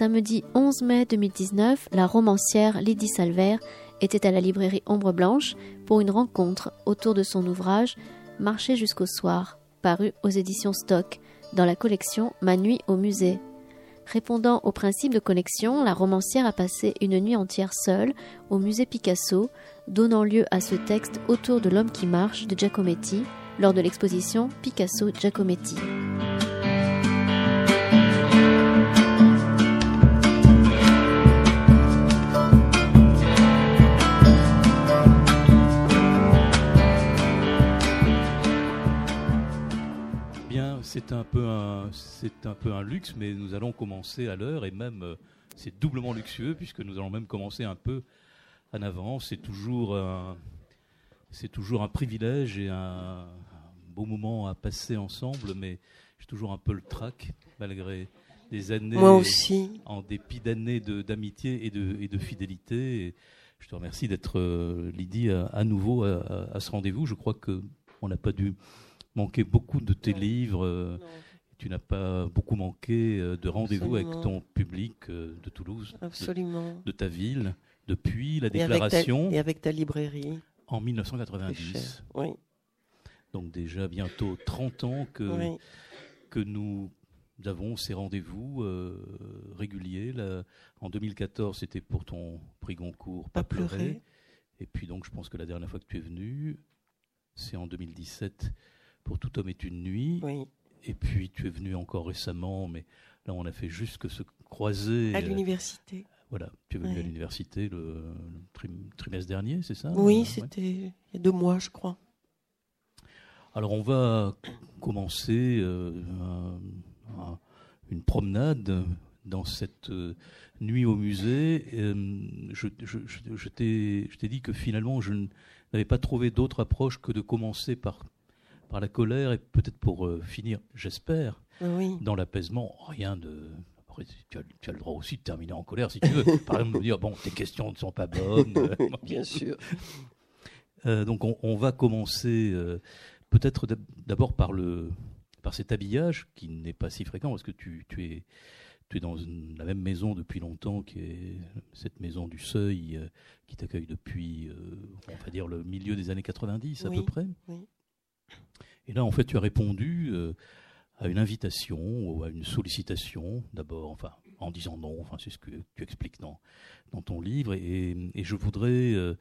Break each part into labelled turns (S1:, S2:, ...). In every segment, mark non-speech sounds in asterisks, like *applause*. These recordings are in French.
S1: Samedi 11 mai 2019, la romancière Lydie Salver était à la librairie Ombre Blanche pour une rencontre autour de son ouvrage Marcher jusqu'au soir, paru aux éditions Stock, dans la collection Ma nuit au musée. Répondant au principe de connexion, la romancière a passé une nuit entière seule au musée Picasso, donnant lieu à ce texte autour de l'homme qui marche de Giacometti lors de l'exposition Picasso Giacometti.
S2: c'est un peu un, c'est un peu un luxe, mais nous allons commencer à l'heure et même euh, c'est doublement luxueux puisque nous allons même commencer un peu en avance. C'est toujours un, c'est toujours un privilège et un, beau moment à passer ensemble, mais j'ai toujours un peu le trac malgré des années.
S3: Moi aussi.
S2: En dépit d'années d'amitié et de, et de fidélité. je te remercie d'être, euh, Lydie, à, nouveau à, à ce rendez-vous. Je crois que on n'a pas dû manqué beaucoup de tes livres. Euh, tu n'as pas beaucoup manqué euh, de rendez-vous avec ton public de Toulouse,
S3: Absolument.
S2: De, ta ville, depuis la déclaration.
S3: Et avec ta, librairie.
S2: En 1990.
S3: Oui.
S2: Donc déjà bientôt 30 ans que, que nous avons ces rendez-vous réguliers. Là, en 2014, c'était pour ton prix Goncourt, Pas, pleurer. Et puis donc, je pense que la dernière fois que tu es venu, c'est en 2017 pour Tout homme est une nuit. Et puis tu es venu encore récemment, mais là on a fait juste que se croiser.
S3: À euh, l'université.
S2: Voilà, tu es venu à l'université le, trimestre dernier, c'est ça
S3: Oui, c'était il y a deux mois, je crois.
S2: Alors on va commencer euh, une promenade dans cette euh, nuit au musée. je, je, je t'ai dit que finalement je n'avais pas trouvé d'autre approche que de commencer par par la colère et peut-être pour euh, finir, j'espère, dans l'apaisement, rien de. Tu, as, le droit aussi de terminer en colère si tu veux. Par exemple, de dire bon, tes questions ne sont pas bonnes. *laughs*
S3: Bien sûr.
S2: Euh, donc on, va commencer euh, peut-être d'abord par le par cet habillage qui n'est pas si fréquent parce que tu, tu es tu es dans la même maison depuis longtemps, qui est cette maison du Seuil, qui t'accueille depuis, on va dire, le milieu des années 90 à peu près. Oui. Et là, en fait, tu as répondu euh, à une invitation ou à une sollicitation, d'abord, enfin, en disant non, enfin, c'est ce que tu expliques dans, dans ton livre. Et, je voudrais euh,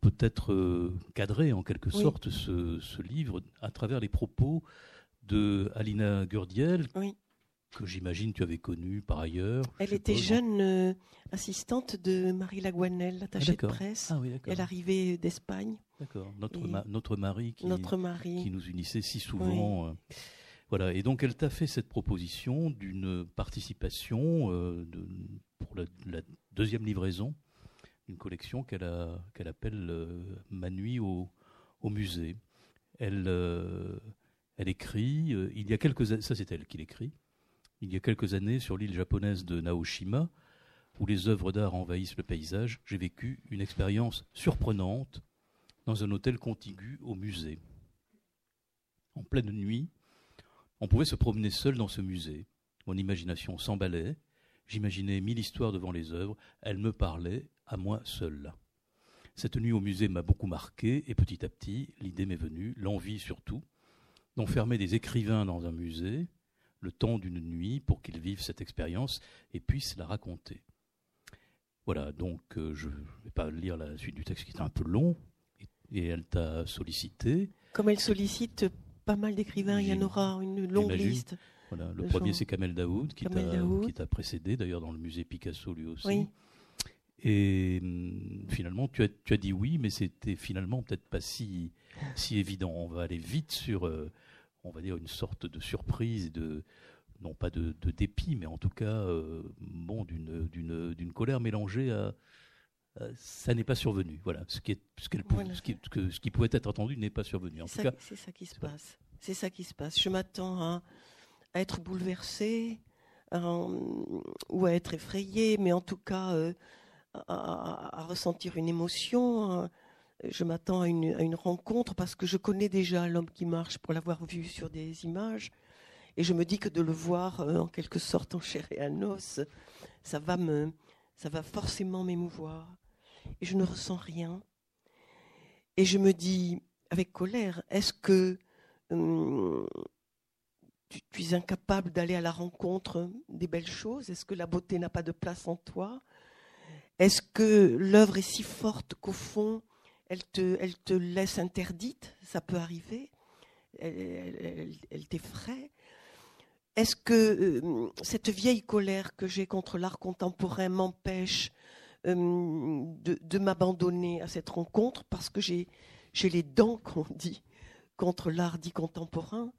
S2: peut-être euh, cadrer en quelque sorte ce, livre à travers les propos de Alina Gurdiel, que j'imagine tu avais connue par ailleurs.
S3: Elle était jeune assistante de Marie Laguanel, attachée ah, de presse.
S2: Ah
S3: Elle arrivait d'Espagne.
S2: D'accord. Notre, notre mari qui,
S3: notre mari.
S2: qui nous unissait si souvent. Euh, voilà. Et donc, elle t'a fait cette proposition d'une participation euh, pour la, deuxième livraison d'une collection qu'elle appelle euh, Ma nuit au, musée. Elle, elle écrit, il y a quelques ça c'est elle qui l'écrit, il y a quelques années sur l'île japonaise de Naoshima, où les œuvres d'art envahissent le paysage, j'ai vécu une expérience surprenante dans un hôtel contigu au musée. En pleine nuit, on pouvait se promener seul dans ce musée. Mon imagination s'emballait, j'imaginais mille histoires devant les œuvres, elles me parlaient, à moi seul. Cette nuit au musée m'a beaucoup marqué, et petit à petit, l'idée m'est venue, l'envie surtout, d'enfermer des écrivains dans un musée, le temps d'une nuit, pour qu'ils vivent cette expérience et puissent la raconter. Voilà, donc euh, je ne vais pas lire la suite du texte qui est un peu long, et elle t'a sollicité.
S3: Comme elle sollicite pas mal d'écrivains, il y en aura une longue liste.
S2: Voilà, le premier, c'est Kamel Daoud, qui t'a précédé, d'ailleurs, dans le musée Picasso, lui aussi. Et hum, finalement, tu as, tu as dit oui, mais c'était finalement peut-être pas si, si évident. On va aller vite sur, euh, on va dire, une sorte de surprise, de, non pas de, dépit, mais en tout cas, euh, bon, d'une colère mélangée à, euh, ça n'est pas survenu. Voilà, ce qui, est, ce, ce, qui, ce qui pouvait être attendu n'est pas survenu. En
S3: tout cas, c'est ça qui se passe. C'est ça qui se passe. Je m'attends à, être bouleversé ou à être effrayé, mais en tout cas euh, à, ressentir une émotion, je m'attends à une, à une, rencontre parce que je connais déjà l'homme qui marche pour l'avoir vu sur des images. Et je me dis que de le voir euh, en quelque sorte en chair et en os, ça va, me, ça va forcément m'émouvoir. Et je ne ressens rien. Et je me dis avec colère, est-ce que hum, tu, es incapable d'aller à la rencontre des belles choses? Est-ce que la beauté n'a pas de place en toi? Est-ce que l'œuvre est si forte qu'au fond, elle te, laisse interdite? Ça peut arriver. Elle, t'effraie. Est-ce que euh, cette vieille colère que j'ai contre l'art contemporain m'empêche de, de m'abandonner à cette rencontre parce que j'ai les dents, *laughs* qu'on dit, contre l'art dit contemporain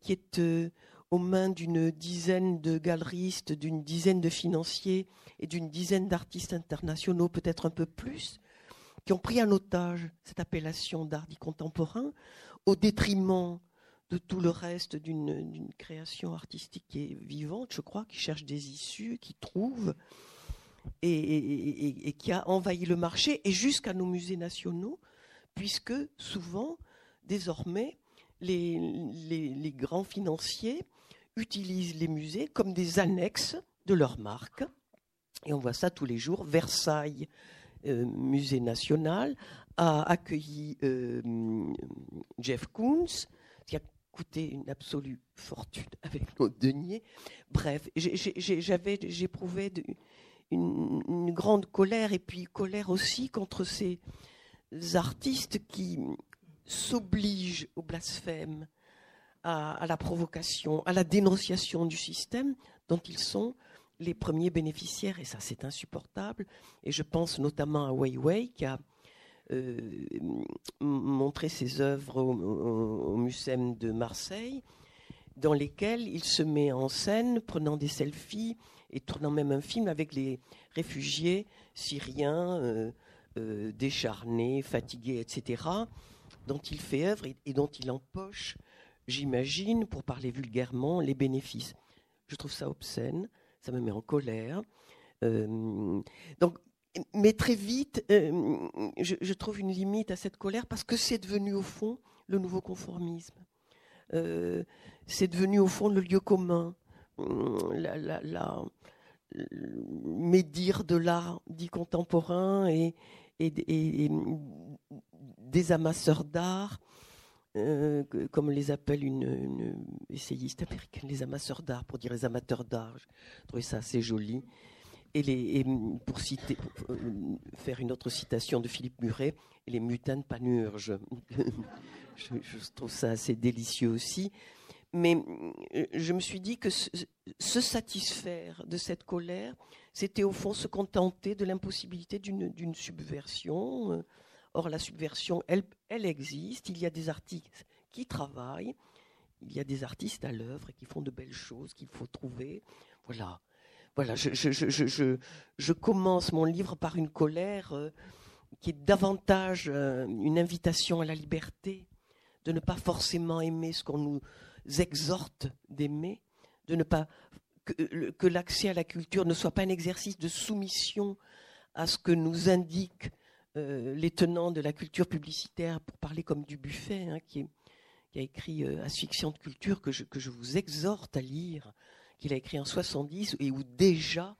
S3: qui est euh, aux mains d'une dizaine de galeristes, d'une dizaine de financiers et d'une dizaine d'artistes internationaux, peut-être un peu plus, qui ont pris en otage cette appellation d'art dit contemporain au détriment de tout le reste d'une création artistique qui est vivante, je crois, qui cherche des issues, qui trouve, et, qui a envahi le marché, et jusqu'à nos musées nationaux, puisque souvent, désormais, les, les, grands financiers utilisent les musées comme des annexes de leur marque. Et on voit ça tous les jours. Versailles, euh, musée national, a accueilli euh, Jeff Koons, qui a coûté une absolue fortune avec nos deniers. Bref, j'avais, j'éprouvais une, grande colère et puis colère aussi contre ces artistes qui s'oblige au blasphème, à, la provocation, à la dénonciation du système dont ils sont les premiers bénéficiaires, et ça c'est insupportable. Et je pense notamment à Wei Wei qui a euh, montré ses œuvres au, au, de Marseille, dans lesquelles il se met en scène prenant des selfies et tournant même un film avec les réfugiés syriens euh, euh, décharnés, fatigués, etc dont il fait œuvre et, dont il empoche, j'imagine, pour parler vulgairement, les bénéfices. Je trouve ça obscène, ça me met en colère. Euh, donc, mais très vite, je, trouve une limite à cette colère parce que c'est devenu au fond le nouveau conformisme. C'est devenu au fond le lieu commun, la, la, médire de l'art dit contemporain et, des amasseurs d'art, euh, comme les appelle une, essayiste américaine, les amasseurs d'art, pour dire les amateurs d'art. Je trouvais ça assez joli. Et, pour, citer, euh, faire une autre citation de Philippe Muret, et les mutins panurges. *laughs* je, je, trouve ça assez délicieux aussi. Mais euh, je me suis dit que se satisfaire de cette colère, c'était au fond se contenter de l'impossibilité d'une subversion. Or, la subversion, elle, existe. Il y a des artistes qui travaillent. Il y a des artistes à l'œuvre qui font de belles choses qu'il faut trouver. Voilà. Voilà, je, commence mon livre par une colère euh, qui est davantage euh, une invitation à la liberté, de ne pas forcément aimer ce qu'on nous exhorte d'aimer, de ne pas que, l'accès à la culture ne soit pas un exercice de soumission à ce que nous indique euh, les tenants de la culture publicitaire, pour parler comme du buffet, hein, qui, a écrit euh, Asphyxion de culture, que je, vous exhorte à lire, qu'il a écrit en 70, et où déjà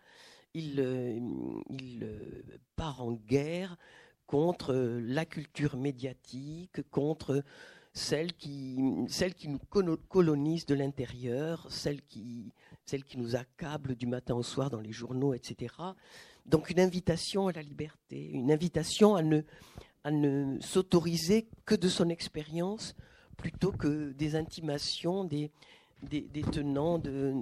S3: il, euh, il part en guerre contre la culture médiatique, contre celle qui, celle qui nous colonise de l'intérieur, celle qui, celle qui nous accable du matin au soir dans les journaux, etc. Donc une invitation à la liberté, une invitation à ne, à ne s'autoriser que de son expérience plutôt que des intimations des, des, tenants de,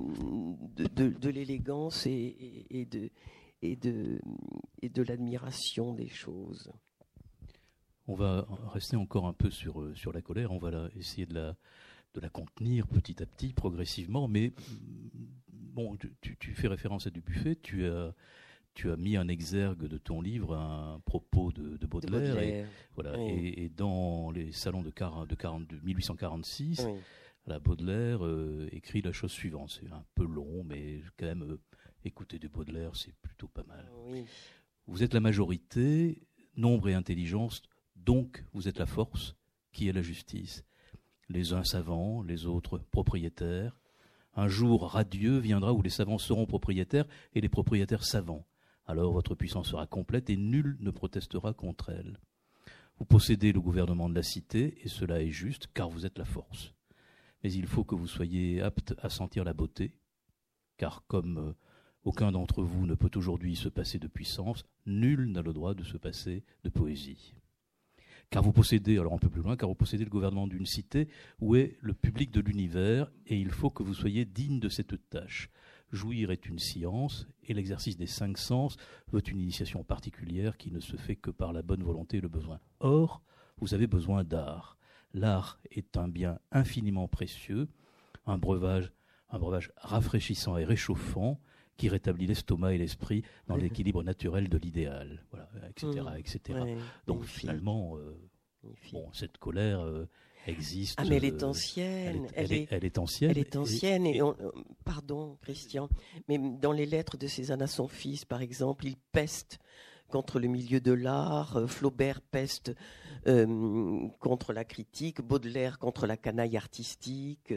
S3: de, l'élégance et, de, et de, et de l'admiration des choses.
S2: On va rester encore un peu sur, sur la colère, on va essayer de la, de la contenir petit à petit, progressivement, mais bon, tu, tu fais référence à du buffet, tu as tu as mis en exergue de ton livre un propos de, Baudelaire, Et, voilà, et, dans les salons de, de, 1846, la Baudelaire euh, écrit la chose suivante. C'est un peu long, mais quand même, euh, écouter de Baudelaire, c'est plutôt pas mal. Vous êtes la majorité, nombre et intelligence Donc vous êtes la force qui est la justice. Les uns savants, les autres propriétaires. Un jour radieux viendra où les savants seront propriétaires et les propriétaires savants. Alors votre puissance sera complète et nul ne protestera contre elle. Vous possédez le gouvernement de la cité, et cela est juste, car vous êtes la force. Mais il faut que vous soyez apte à sentir la beauté, car comme euh, aucun d'entre vous ne peut aujourd'hui se passer de puissance, nul n'a le droit de se passer de poésie. Car vous possédez, alors un peu plus loin, car vous possédez le gouvernement d'une cité où est le public de l'univers, et il faut que vous soyez digne de cette tâche. Jouir est une science, et l'exercice des cinq sens veut une initiation particulière qui ne se fait que par la bonne volonté et le besoin. Or, vous avez besoin d'art. L'art est un bien infiniment précieux, un breuvage, un breuvage rafraîchissant et réchauffant qui rétablit l'estomac et l'esprit dans l'équilibre naturel de l'idéal, voilà, etc.,
S3: Mmh.
S2: etc.
S3: Ouais,
S2: Donc finalement, euh, bon, cette colère euh, existe.
S3: Ah, mais elle est
S2: euh,
S3: ancienne.
S2: elle est, elle est- elle est ancienne.
S3: Elle est ancienne et, on- pardon Christian, mais dans les lettres de Cézanne à son fils, par exemple, il peste contre le milieu de l'art, Flaubert peste euh, contre la critique, Baudelaire contre la canaille artistique.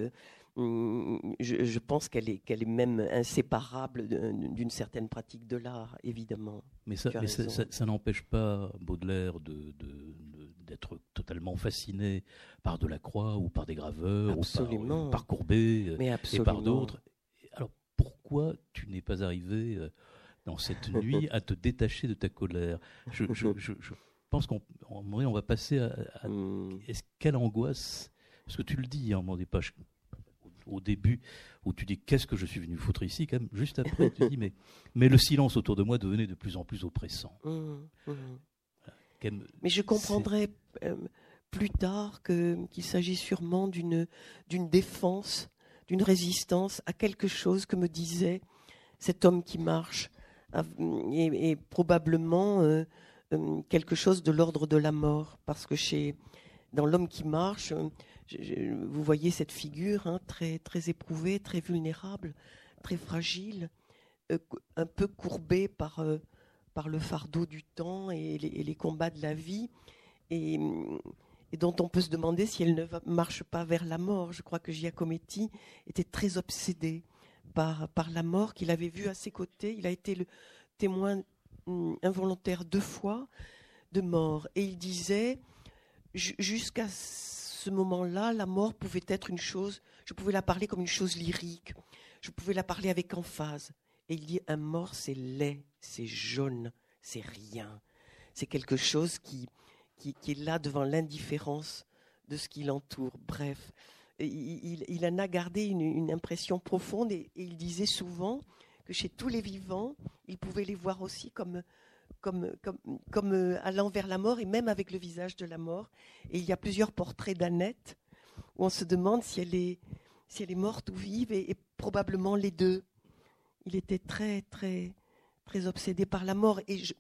S3: Euh, hum, je, je pense qu'elle est, qu'elle est même inséparable d'une certaine pratique de l'art, évidemment.
S2: Mais ça,
S3: Tu as
S2: mais ça,
S3: raison.
S2: ça- ça n'empêche pas Baudelaire de, de- de- d'être totalement fasciné par Delacroix ou par des graveurs ou par, par Courbet euh,
S3: Mais
S2: et par d'autres. Alors pourquoi tu n'es pas arrivé euh, dans cette nuit *laughs* à te détacher de ta colère? Je, je- je- je pense qu'on on, on va passer à, à-
S3: Hum,
S2: est-ce quelle angoisse? Parce que tu le dis hein, dans des pages au, début où tu dis qu'est-ce que je suis venu foutre ici, quand même juste après tu dis mais mais le silence autour de moi devenait de plus en plus oppressant. Quand même,
S3: Mais je comprendrai euh, plus tard qu'il s'agit sûrement d'une défense, d'une résistance à quelque chose que me disait cet homme qui marche, et, et probablement euh, euh, quelque chose de l'ordre de la mort, parce que chez dans l'homme qui marche, vous voyez cette figure hein, très très éprouvée, très vulnérable, très fragile, euh, un peu courbée par euh, par le fardeau du temps et les, combats de la vie, et, dont on peut se demander si elle ne marche pas vers la mort. Je crois que Giacometti était très obsédé par, par la mort qu'il avait vue à ses côtés. Il a été le témoin hum, involontaire deux fois de mort. Et il disait, ju- jusqu'à ce moment-là, la mort pouvait être une chose, je pouvais la parler comme une chose lyrique, je pouvais la parler avec emphase. Et il dit, un mort, c'est laid, c'est jaune, c'est rien. C'est quelque chose qui, qui, est là devant l'indifférence de ce qui l'entoure. Bref, il, en a gardé une, impression profonde et il disait souvent que chez tous les vivants, il pouvait les voir aussi comme, comme, comme, comme euh, allant vers la mort et même avec le visage de la mort. Et il y a plusieurs portraits d'Annette où on se demande si elle est, si elle est morte ou vive et, et probablement les deux. Il était très, très, très obsédé par la mort. Et je,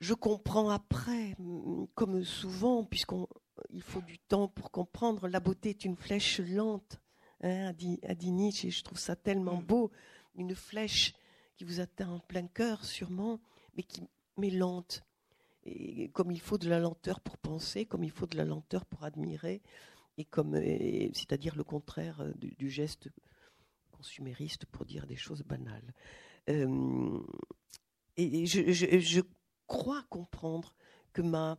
S3: je comprends après, mm, comme souvent, puisqu'on il faut du temps pour comprendre, la beauté est une flèche lente, hein, a, dit, a dit Nietzsche, et je trouve ça tellement beau, une flèche qui vous atteint en plein cœur sûrement, mais qui mais lente. Et comme il faut de la lenteur pour penser, comme il faut de la lenteur pour admirer, et comme c'est-à-dire le contraire euh, du, geste consumériste pour dire des choses banales. Euh, et je, crois comprendre que ma,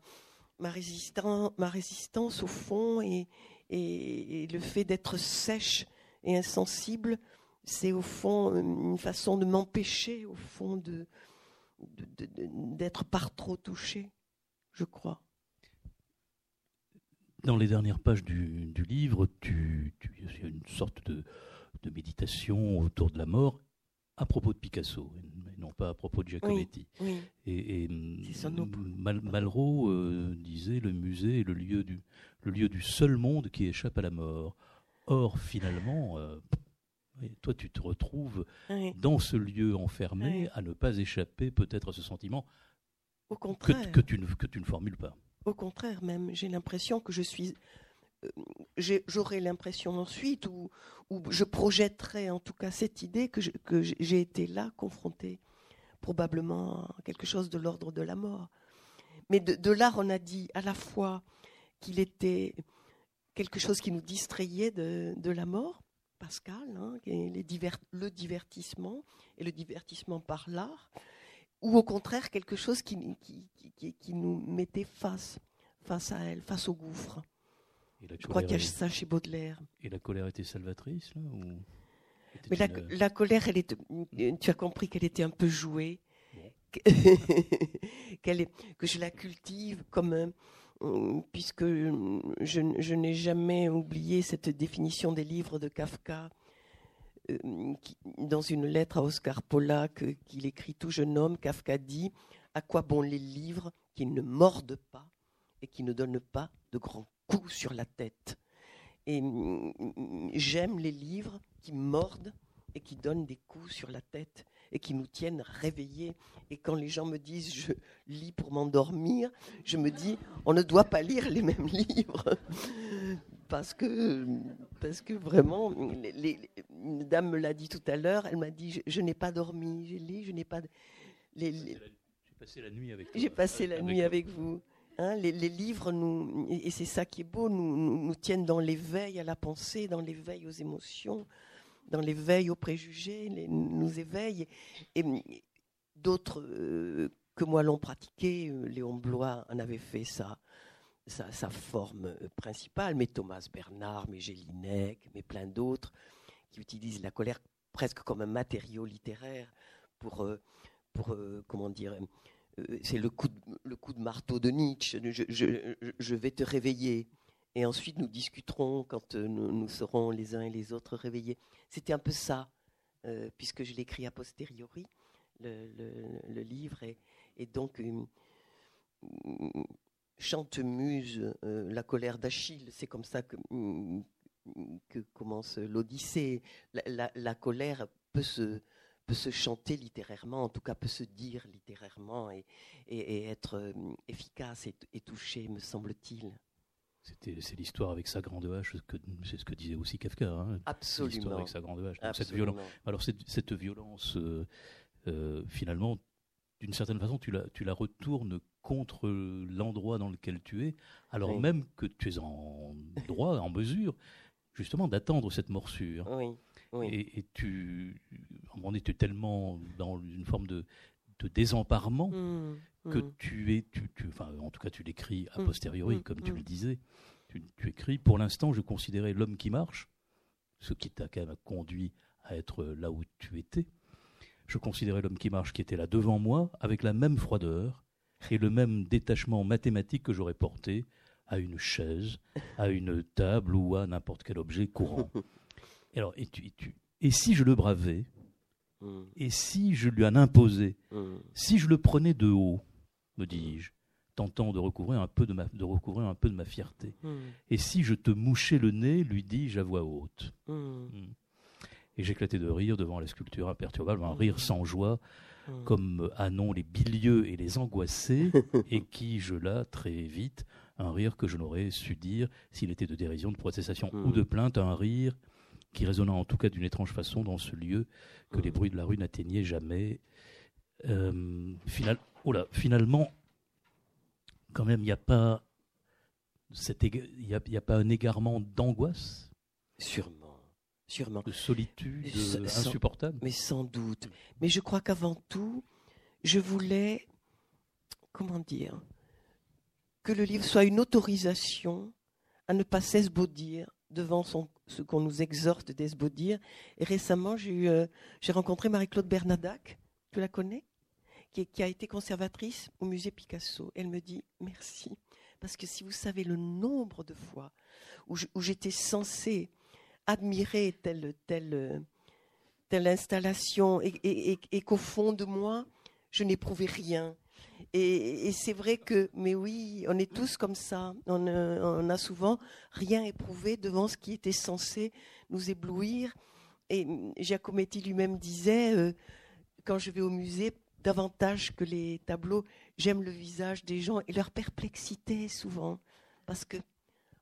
S3: ma, résistan- ma résistance, au fond, et, et- le fait d'être sèche et insensible, c'est au fond une façon de m'empêcher, au fond, de- d'être par trop touché, je crois.
S2: Dans les dernières pages du, du livre, tu, il y a une sorte de, de méditation autour de la mort à propos de Picasso, et non pas à propos de Giacometti.
S3: Oui,
S2: Et, et. Mal- Malraux euh, disait le musée est le lieu, du, le lieu du seul monde qui échappe à la mort. Or, finalement, euh, toi, tu te retrouves
S3: oui.
S2: dans ce lieu enfermé à ne pas échapper peut-être à ce sentiment
S3: Au
S2: que,
S3: contraire.
S2: que, tu ne, que tu ne formules pas.
S3: Au contraire, même, j'ai l'impression que je suis. euh, J'aurai l'impression ensuite, ou, ou je projetterai en tout cas cette idée que j'ai été là, confronté probablement à quelque chose de l'ordre de la mort. Mais de, l'art, on a dit à la fois qu'il était quelque chose qui nous distrayait de, la mort, Pascal, hein, les le divertissement, et le divertissement par l'art, ou au contraire quelque chose qui, qui, nous mettait face, face à elle, face au gouffre. Je crois qu'il y a ça chez Baudelaire.
S2: Et la colère était salvatrice là,
S3: Mais la, colère, elle est, tu as compris qu'elle était un peu jouée, *laughs* est, que je la cultive comme puisque je, je n'ai jamais oublié cette définition des livres de Kafka euh, dans une lettre à Oscar euh, qu'il écrit tout jeune homme, Kafka dit À quoi bon les livres qui ne mordent pas et qui ne donnent pas de grands coups sur la tête? Et mm, mm, j'aime les livres qui mordent et qui donnent des coups sur la tête et qui nous tiennent réveillés. Et quand les gens me disent je lis pour m'endormir, je me dis on ne doit pas lire les mêmes *laughs* livres parce que, parce que vraiment, les, une dame me l'a dit tout à l'heure, elle m'a dit, je, n'ai pas dormi, j'ai lu, je n'ai pas...
S2: J'ai passé la nuit avec
S3: J'ai passé la nuit avec vous. Hein, les, livres, nous, et c'est ça qui est beau, nous, nous, tiennent dans l'éveil à la pensée, dans l'éveil aux émotions, dans l'éveil aux préjugés, nous éveillent. Et, d'autres euh, que moi l'ont pratiqué, euh, Léon Blois en avait fait sa, forme principale, mais Thomas Bernard, mais Gélinec, mais plein d'autres, qui utilisent la colère presque comme un matériau littéraire pour, euh, pour comment dire, c'est le coup de marteau de Nietzsche, je, vais te réveiller. Et ensuite, nous discuterons quand nous, serons les uns et les autres réveillés. C'était un peu ça, puisque je l'écris a posteriori, le, livre. Et, donc, chante muse euh, la colère d'Achille. C'est comme ça que, mm, commence l'Odyssée. La, colère peut se, peut se chanter littérairement, en tout cas peut se dire littérairement et, être euh, efficace et, et me semble-t-il.
S2: C'est l'histoire avec sa grande hache, c'est ce que disait aussi Kafka. Hein,
S3: Absolument.
S2: L'histoire avec sa grande hache. Cette violence, alors cette, cette violence, euh, finalement, d'une certaine façon, tu la, tu la retournes contre l'endroit dans lequel tu es, alors même que tu es en droit, en mesure, justement, d'attendre cette morsure. Et, tu, on était tellement dans une forme de, de désemparement mmh, que mmh. tu es, tu, enfin, en tout cas, tu l'écris a mmh, posteriori, comme tu le disais. Tu, tu écris, pour l'instant, je considérais l'homme qui marche, ce qui t'a quand même conduit à être là où tu étais. Je considérais l'homme qui marche qui était là devant moi avec la même froideur, et le même détachement mathématique que j'aurais porté à une chaise, à une table ou à n'importe quel objet courant. Et, *laughs* alors, et, et si je le bravais, et si je lui en imposais, si je le prenais de haut, me dis-je, tentant de recouvrir un peu de ma, de recouvrir un peu de ma fierté, hmm. et si je te mouchais le nez, lui dis-je à voix haute. Et j'éclatais de rire devant la sculpture imperturbable, un rire sans joie, Hmm. comme Anon les bilieux et les angoissés, *laughs* et qui là très vite un rire que je n'aurais su dire s'il était de dérision, de protestation ou de hmm. plainte, un rire qui résonna en tout cas d'une étrange façon dans ce lieu que les hmm. bruits de la rue n'atteignaient jamais. Euh, final, oh finalement, quand même, il n'y a pas il a, a, pas un égarement d'angoisse?
S3: Sûrement sûrement.
S2: De solitude insupportable?
S3: Mais sans doute. Mais je crois qu'avant tout, je voulais, comment dire, que le livre soit une autorisation à ne pas s'esbaudir devant son, ce qu'on nous exhorte d'esbaudir. Et récemment, euh, j'ai rencontré Marie-Claude Bernadac, tu la connais? Qui, a été conservatrice au musée Picasso. Elle me dit merci. Parce que si vous savez le nombre de fois où, j'étais censée admirer telle, telle, telle installation et, qu'au fond de moi, je n'éprouvais rien. Et, c'est vrai que, mais oui, on est tous comme ça. On, on, a souvent rien éprouvé devant ce qui était censé nous éblouir. Et Giacometti lui-même disait, euh, quand je vais au musée, davantage que les tableaux, j'aime le visage des gens et leur perplexité souvent. Parce que,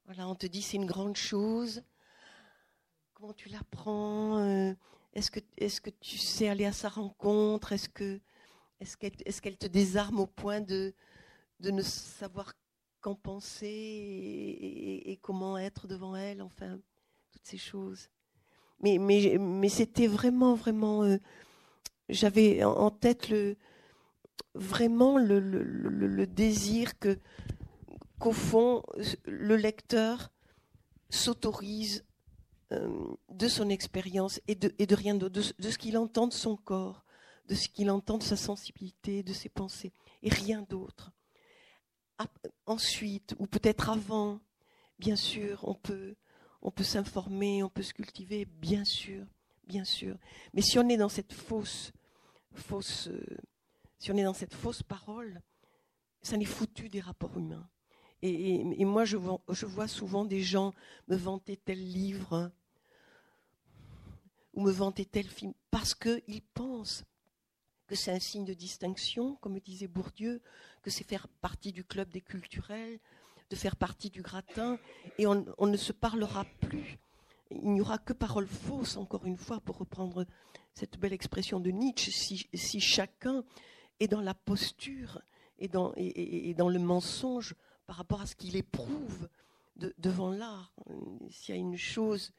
S3: voilà, on te dit c'est une grande chose, Comment tu l'apprends euh, Est-ce que, est que tu sais aller à sa rencontre? Est-ce que est-ce qu'elle te désarme au point de, de ne savoir qu'en penser et, comment être devant elle, enfin, toutes ces choses. Mais, mais, mais c'était vraiment, vraiment. Euh, j'avais en tête vraiment le, désir que qu'au fond, le lecteur s'autorise euh, de son expérience et de, rien d'autre, de, ce qu'il entend de son corps, de ce qu'il entend de sa sensibilité, de ses pensées, et rien d'autre. Ensuite, ou peut-être avant, bien sûr, on peut s'informer, on peut se cultiver, bien sûr, bien sûr. Mais si on est dans cette fausse, fausse, euh, si on est dans cette fausse parole, ça n'est foutu des rapports humains. Et, moi, je vois, je vois, souvent des gens me vanter tel livre ou me vanter tel film parce qu'ils pensent que c'est un signe de distinction, comme disait Bourdieu, que c'est faire partie du club des culturels, de faire partie du gratin, et on, ne se parlera plus. Il n'y aura que paroles fausses, encore une fois, pour reprendre cette belle expression de Nietzsche, si, chacun est dans la posture et dans, et, dans, le mensonge par rapport à ce qu'il éprouve devant l'art. S'il y a une chose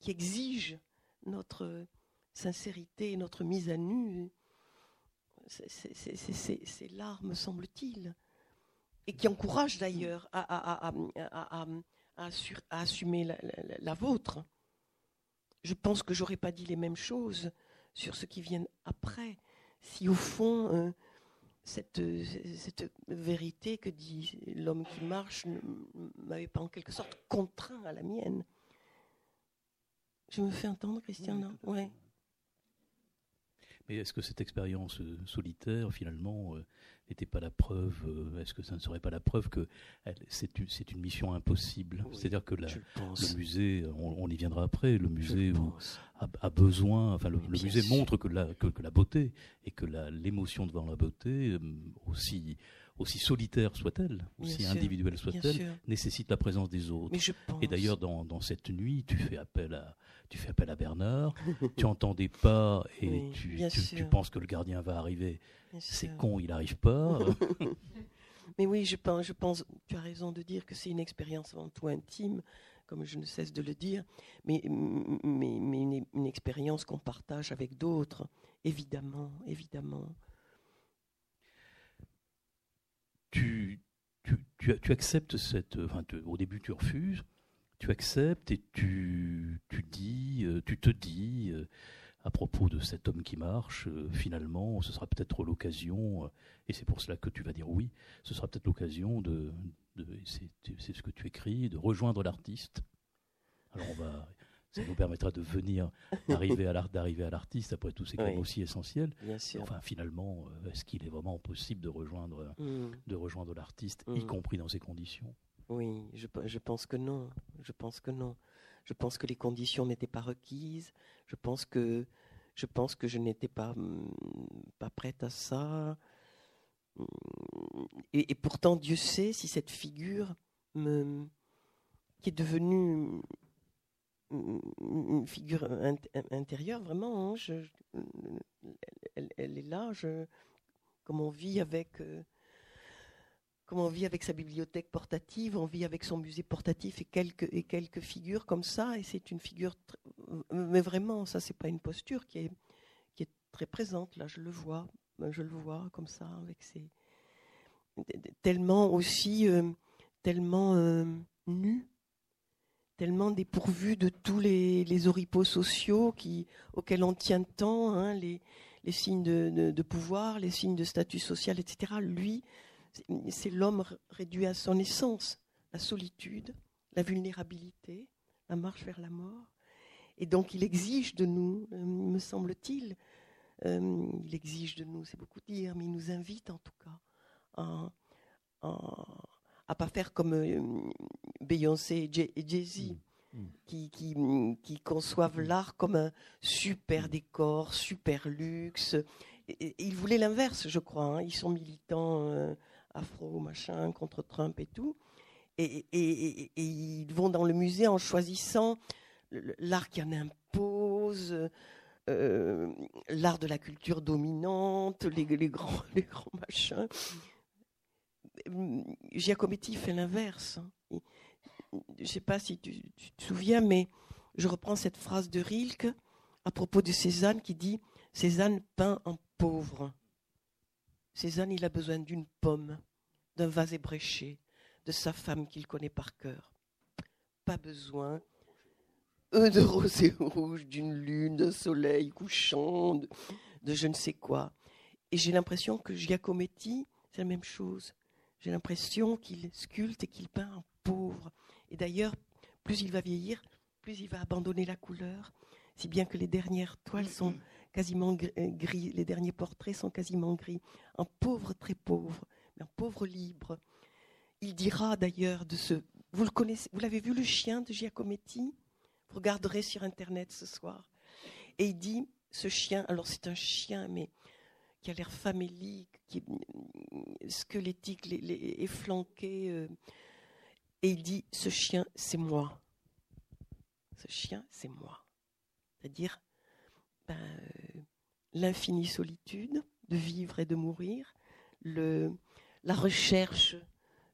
S3: qui exige notre sincérité et notre mise à nu, c'est l'art, me semble-t-il, et qui encourage d'ailleurs à, assumer la, vôtre. Je pense que j'aurais pas dit les mêmes choses sur ce qui vient après, si au fond euh, cette, cette, vérité que dit l'homme qui marche ne m'avait pas en quelque sorte contraint à la mienne. Je me fais entendre, Christian oui,
S2: mais est-ce que cette expérience euh, solitaire, finalement, euh, n'était pas la preuve euh, Est-ce que ça ne serait pas la preuve que c'est une, mission impossible? C'est-à-dire que le musée, on, y viendra après, le musée a, besoin, enfin le, musée montre que la, que, la beauté et que l'émotion devant la beauté, aussi aussi solitaire soit-elle, aussi individuelle soit-elle, nécessite la présence des autres. Et d'ailleurs, dans, dans, cette nuit, tu fais appel à, tu fais appel à Bernard, *laughs* tu entends des pas et tu, tu, penses que le gardien va arriver. C'est con, il n'arrive pas. *laughs*
S3: mais oui, je pense, je pense, tu as raison de dire que c'est une expérience avant tout intime, comme je ne cesse de le dire, mais, mais, mais une, une expérience qu'on partage avec d'autres, évidemment, évidemment.
S2: Tu, tu, tu, acceptes cette. Enfin, au début, tu refuses tu acceptes et tu, tu dis, euh, tu te dis euh, à propos de cet homme qui marche, euh, finalement, ce sera peut-être l'occasion, et c'est pour cela que tu vas dire oui, ce sera peut-être l'occasion de, de c'est ce que tu écris, de rejoindre l'artiste. Alors on va, ça nous permettra de venir, *laughs* d'arriver à l'art, d'arriver à l'artiste. Après tout, c'est quand même aussi essentiel. Enfin, finalement, est-ce qu'il est vraiment possible de rejoindre, mm. de rejoindre l'artiste, y mm. compris dans ces conditions?
S3: Oui, je, je, pense que non. Je pense que non. Je pense que les conditions n'étaient pas requises. Je pense que je pense que je n'étais pas mm, pas prête à ça. Mm, et, pourtant, Dieu sait si cette figure me, qui est devenue mm, une figure intérieure, vraiment, hein, elle, elle, est là. Je, comme on vit avec euh, comme on vit avec sa bibliothèque portative, on vit avec son musée portatif et quelques, et quelques figures comme ça. Et c'est une figure, mais vraiment, ça, c'est pas une posture qui est, qui est très présente. Là, je le vois, je le vois comme ça, avec ses. tellement aussi, euh, tellement euh, nu, tellement dépourvu de tous les, les oripeaux sociaux auxquels on tient tant, hein, les, les signes de, de pouvoir, les signes de statut social, etc. Lui, c'est l'homme réduit à son essence, la solitude, la vulnérabilité, la marche vers la mort. Et donc il exige de nous, euh, me semble-t-il, euh, il exige de nous, c'est beaucoup dire, mais il nous invite en tout cas à, à, pas faire comme euh, Beyoncé et Jay-Z. Mm. Mm. Qui, qui, qui, conçoivent l'art comme un super décor, super luxe. Et, ils voulaient l'inverse, je crois. Hein. Ils sont militants afro, machin, contre Trump et tout. Et, ils vont dans le musée en choisissant l'art qui en impose, euh, l'art de la culture dominante, les, grands, *laughs* les grands machins. Giacometti fait l'inverse. Hein. Je ne sais pas si tu, te souviens, mais je reprends cette phrase de Rilke à propos de Cézanne qui dit Cézanne peint en pauvre. Cézanne, il a besoin d'une pomme, d'un vase ébréché, de sa femme qu'il connaît par cœur. Pas besoin eux de rosée rouge, d'une lune, d'un soleil couchant, de, de, je ne sais quoi. Et j'ai l'impression que Giacometti, c'est la même chose. J'ai l'impression qu'il sculpte et qu'il peint en pauvre. Et d'ailleurs, plus il va vieillir, plus il va abandonner la couleur, si bien que les dernières toiles sont quasiment euh, gris, les derniers portraits sont quasiment gris. Un pauvre très pauvre, mais un pauvre libre. Il dira d'ailleurs de ce. Vous le connaissez, vous l'avez vu le chien de Giacometti? Vous regarderez sur internet ce soir. Et il dit ce chien, alors c'est un chien, mais qui a l'air famélique, qui est squelettique, les, les, efflanqué. Euh, et il dit ce chien, c'est moi. Ce chien, c'est moi. C'est-à-dire ben, euh, l'infinie solitude de vivre et de mourir, le, la recherche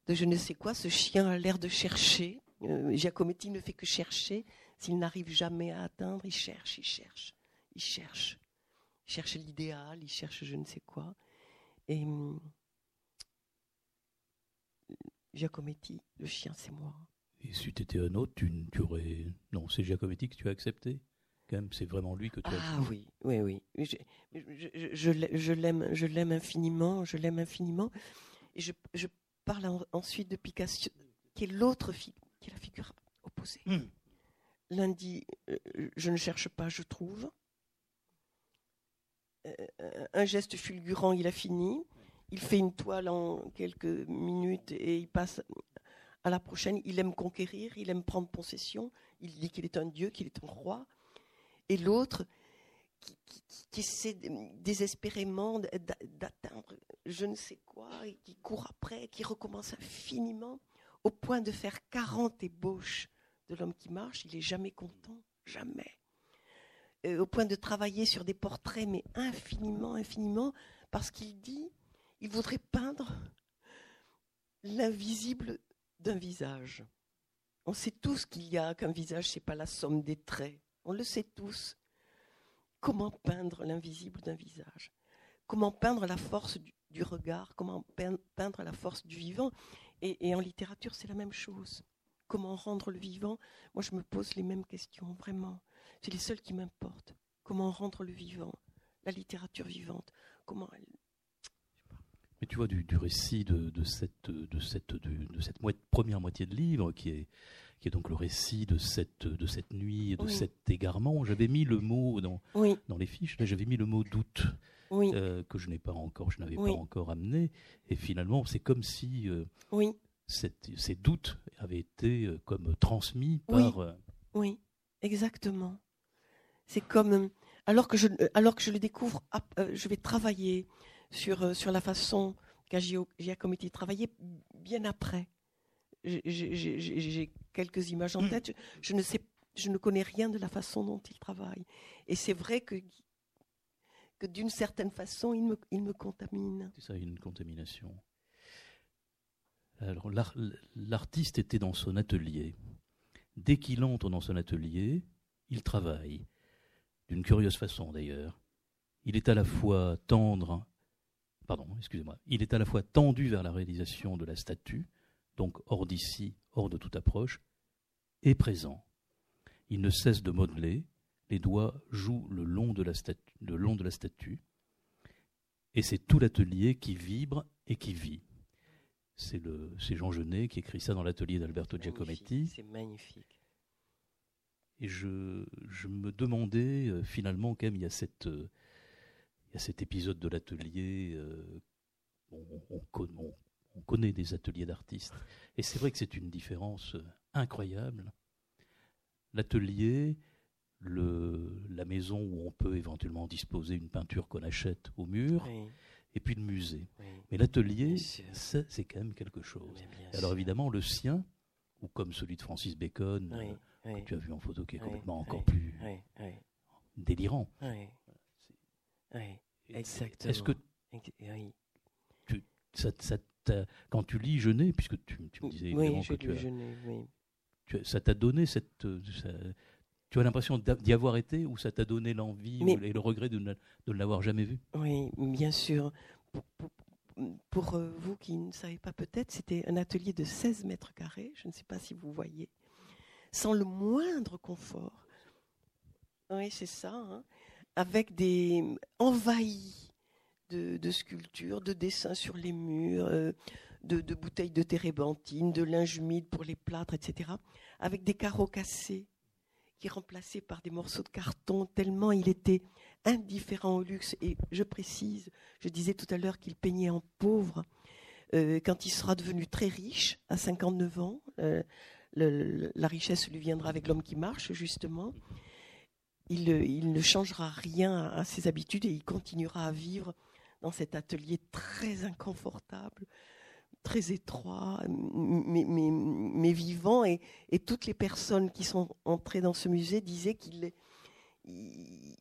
S3: de je ne sais quoi. Ce chien a l'air de chercher. Euh, Giacometti ne fait que chercher. S'il n'arrive jamais à atteindre, il cherche, il cherche, il cherche. Il cherche l'idéal, il cherche je ne sais quoi. Et hum, Giacometti, le chien, c'est moi.
S2: Et si tu étais un autre, tu, tu aurais. Non, c'est Giacometti que tu as accepté? C'est vraiment lui que tu as.
S3: Ah oui, oui, oui. Je, je, l'aime, je l'aime infiniment, je l'aime infiniment. Et je, parle ensuite de Picasso, qui est l'autre figure, qui est la figure opposée. Hmm. Lundi, euh, je ne cherche pas, je trouve. Euh, un geste fulgurant, il a fini. Il fait une toile en quelques minutes et il passe à la prochaine. Il aime conquérir, il aime prendre possession. Il dit qu'il est un dieu, qu'il est un roi et l'autre qui, essaie désespérément d'atteindre je ne sais quoi, et qui court après, qui recommence infiniment, au point de faire 40 ébauches de l'homme qui marche, il est jamais content, jamais. Euh, au point de travailler sur des portraits, mais infiniment, infiniment, parce qu'il dit, il voudrait peindre l'invisible d'un visage. On sait tous qu'il y a qu'un visage, c'est pas la somme des traits. On le sait tous. Comment peindre l'invisible d'un visage? Comment peindre la force du, regard? Comment peindre la force du vivant? Et, en littérature, c'est la même chose. Comment rendre le vivant? Moi, je me pose les mêmes questions, vraiment. C'est les seules qui m'importent. Comment rendre le vivant? La littérature vivante. Comment
S2: Mais tu vois, du, récit de, cette première moitié de livre, qui est qui est donc le récit de cette, de cette nuit, de cet égarement. J'avais mis le mot dans, dans les fiches, là j'avais mis le mot doute, euh, que je n'ai pas encore, je n'avais pas encore amené. Et finalement, c'est comme si euh, ces doutes avaient été euh, comme transmis par.
S3: Oui, exactement. C'est comme alors que je alors que je le découvre, je vais travailler sur sur la façon qu'a Giacometti travaillé bien après j'ai quelques images en mm. tête. Je, ne sais, je ne connais rien de la façon dont il travaille. Et c'est vrai que, que d'une certaine façon, il me, il me contamine.
S2: C'est ça, une contamination. Alors, l'artiste était dans son atelier. Dès qu'il entre dans son atelier, il travaille. D'une curieuse façon, d'ailleurs. Il est à la fois tendre, pardon, excusez-moi, il est à la fois tendu vers la réalisation de la statue, donc hors d'ici, hors de toute approche, est présent. Il ne cesse de modeler, les doigts jouent le long de la, statue, le long de la statue, et c'est tout l'atelier qui vibre et qui vit. C'est Jean Genet qui écrit ça dans l'atelier d'Alberto Giacometti.
S3: C'est magnifique.
S2: Et je, je, me demandais euh, finalement quand même il y a cette euh, il y a cet épisode de l'atelier euh, on, on, on connaît des ateliers d'artistes. Et c'est vrai que c'est une différence euh, incroyable. L'atelier, la maison où on peut éventuellement disposer une peinture qu'on achète au mur, et puis le musée. Mais l'atelier, c'est quand même quelque chose. Alors évidemment, le sien, ou comme celui de Francis Bacon, euh, que tu as vu en photo, qui est complètement encore plus délirant.
S3: Exactement.
S2: Est-ce que ça, quand tu lis Genet, puisque tu, me disais
S3: évidemment que tu, oui.
S2: ça t'a donné cette, tu as l'impression d'y avoir été ou ça t'a donné l'envie et le regret de ne, l'avoir jamais vu?
S3: Oui, bien sûr. Pour, euh, vous qui ne savez pas peut-être, c'était un atelier de 16 mètres carrés, je ne sais pas si vous voyez, sans le moindre confort. Oui, c'est ça, hein. avec des envahis de, sculptures, de dessins sur les murs, euh, de, bouteilles de térébenthine, de linge humide pour les plâtres, etc., avec des carreaux cassés qui remplacé par des morceaux de carton, tellement il était indifférent au luxe. Et je précise, je disais tout à l'heure qu'il peignait en pauvre. Euh, quand il sera devenu très riche, à 59 ans, euh, la richesse lui viendra avec l'homme qui marche, justement. Il, ne changera rien à ses habitudes et il continuera à vivre dans cet atelier très inconfortable, très étroit, mais, vivant. Et, toutes les personnes qui sont entrées dans ce musée disaient qu'il il,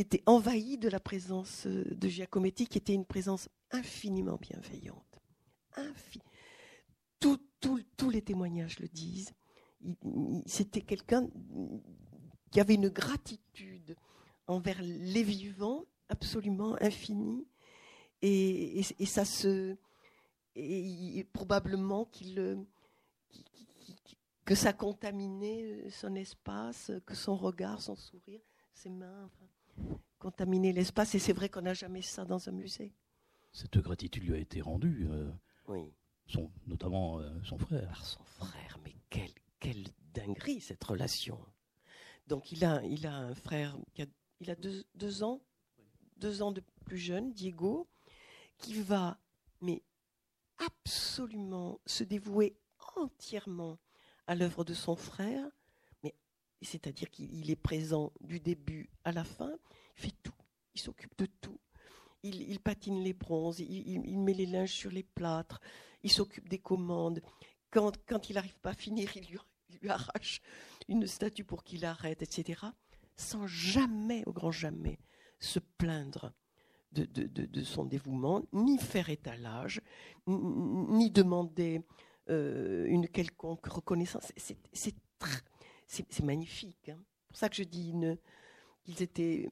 S3: était envahi de la présence de Giacometti, qui était une présence infiniment bienveillante. tous les témoignages le disent. C'était quelqu'un qui avait une gratitude envers les vivants absolument infinie. Et, et, ça se, et probablement qu'il que ça contaminait euh, son espace, que son regard, son sourire, ses mains, enfin, contaminait l'espace. Et c'est vrai qu'on n'a jamais ça dans un musée.
S2: Cette gratitude lui a été rendue. Euh, oui. Son, notamment euh, son frère.
S3: Par son frère, mais quelle, quelle dinguerie cette relation. Donc il a, il a un frère qui a, il a deux, deux ans, deux ans de plus jeune, Diego, qui va mais absolument se dévouer entièrement à l'œuvre de son frère, mais c'est-à-dire qu'il est présent du début à la fin, il fait tout, il s'occupe de tout. Il, patine les bronzes, il, met les linges sur les plâtres, il s'occupe des commandes. Quand, quand il n'arrive pas à finir, il lui, il lui arrache une statue pour qu'il arrête, etc. Sans jamais, au grand jamais, se plaindre de, son dévouement, ni faire étalage, ni demander euh, une quelconque reconnaissance. C'est magnifique. Hein. C'est pour ça que je dis qu'ils étaient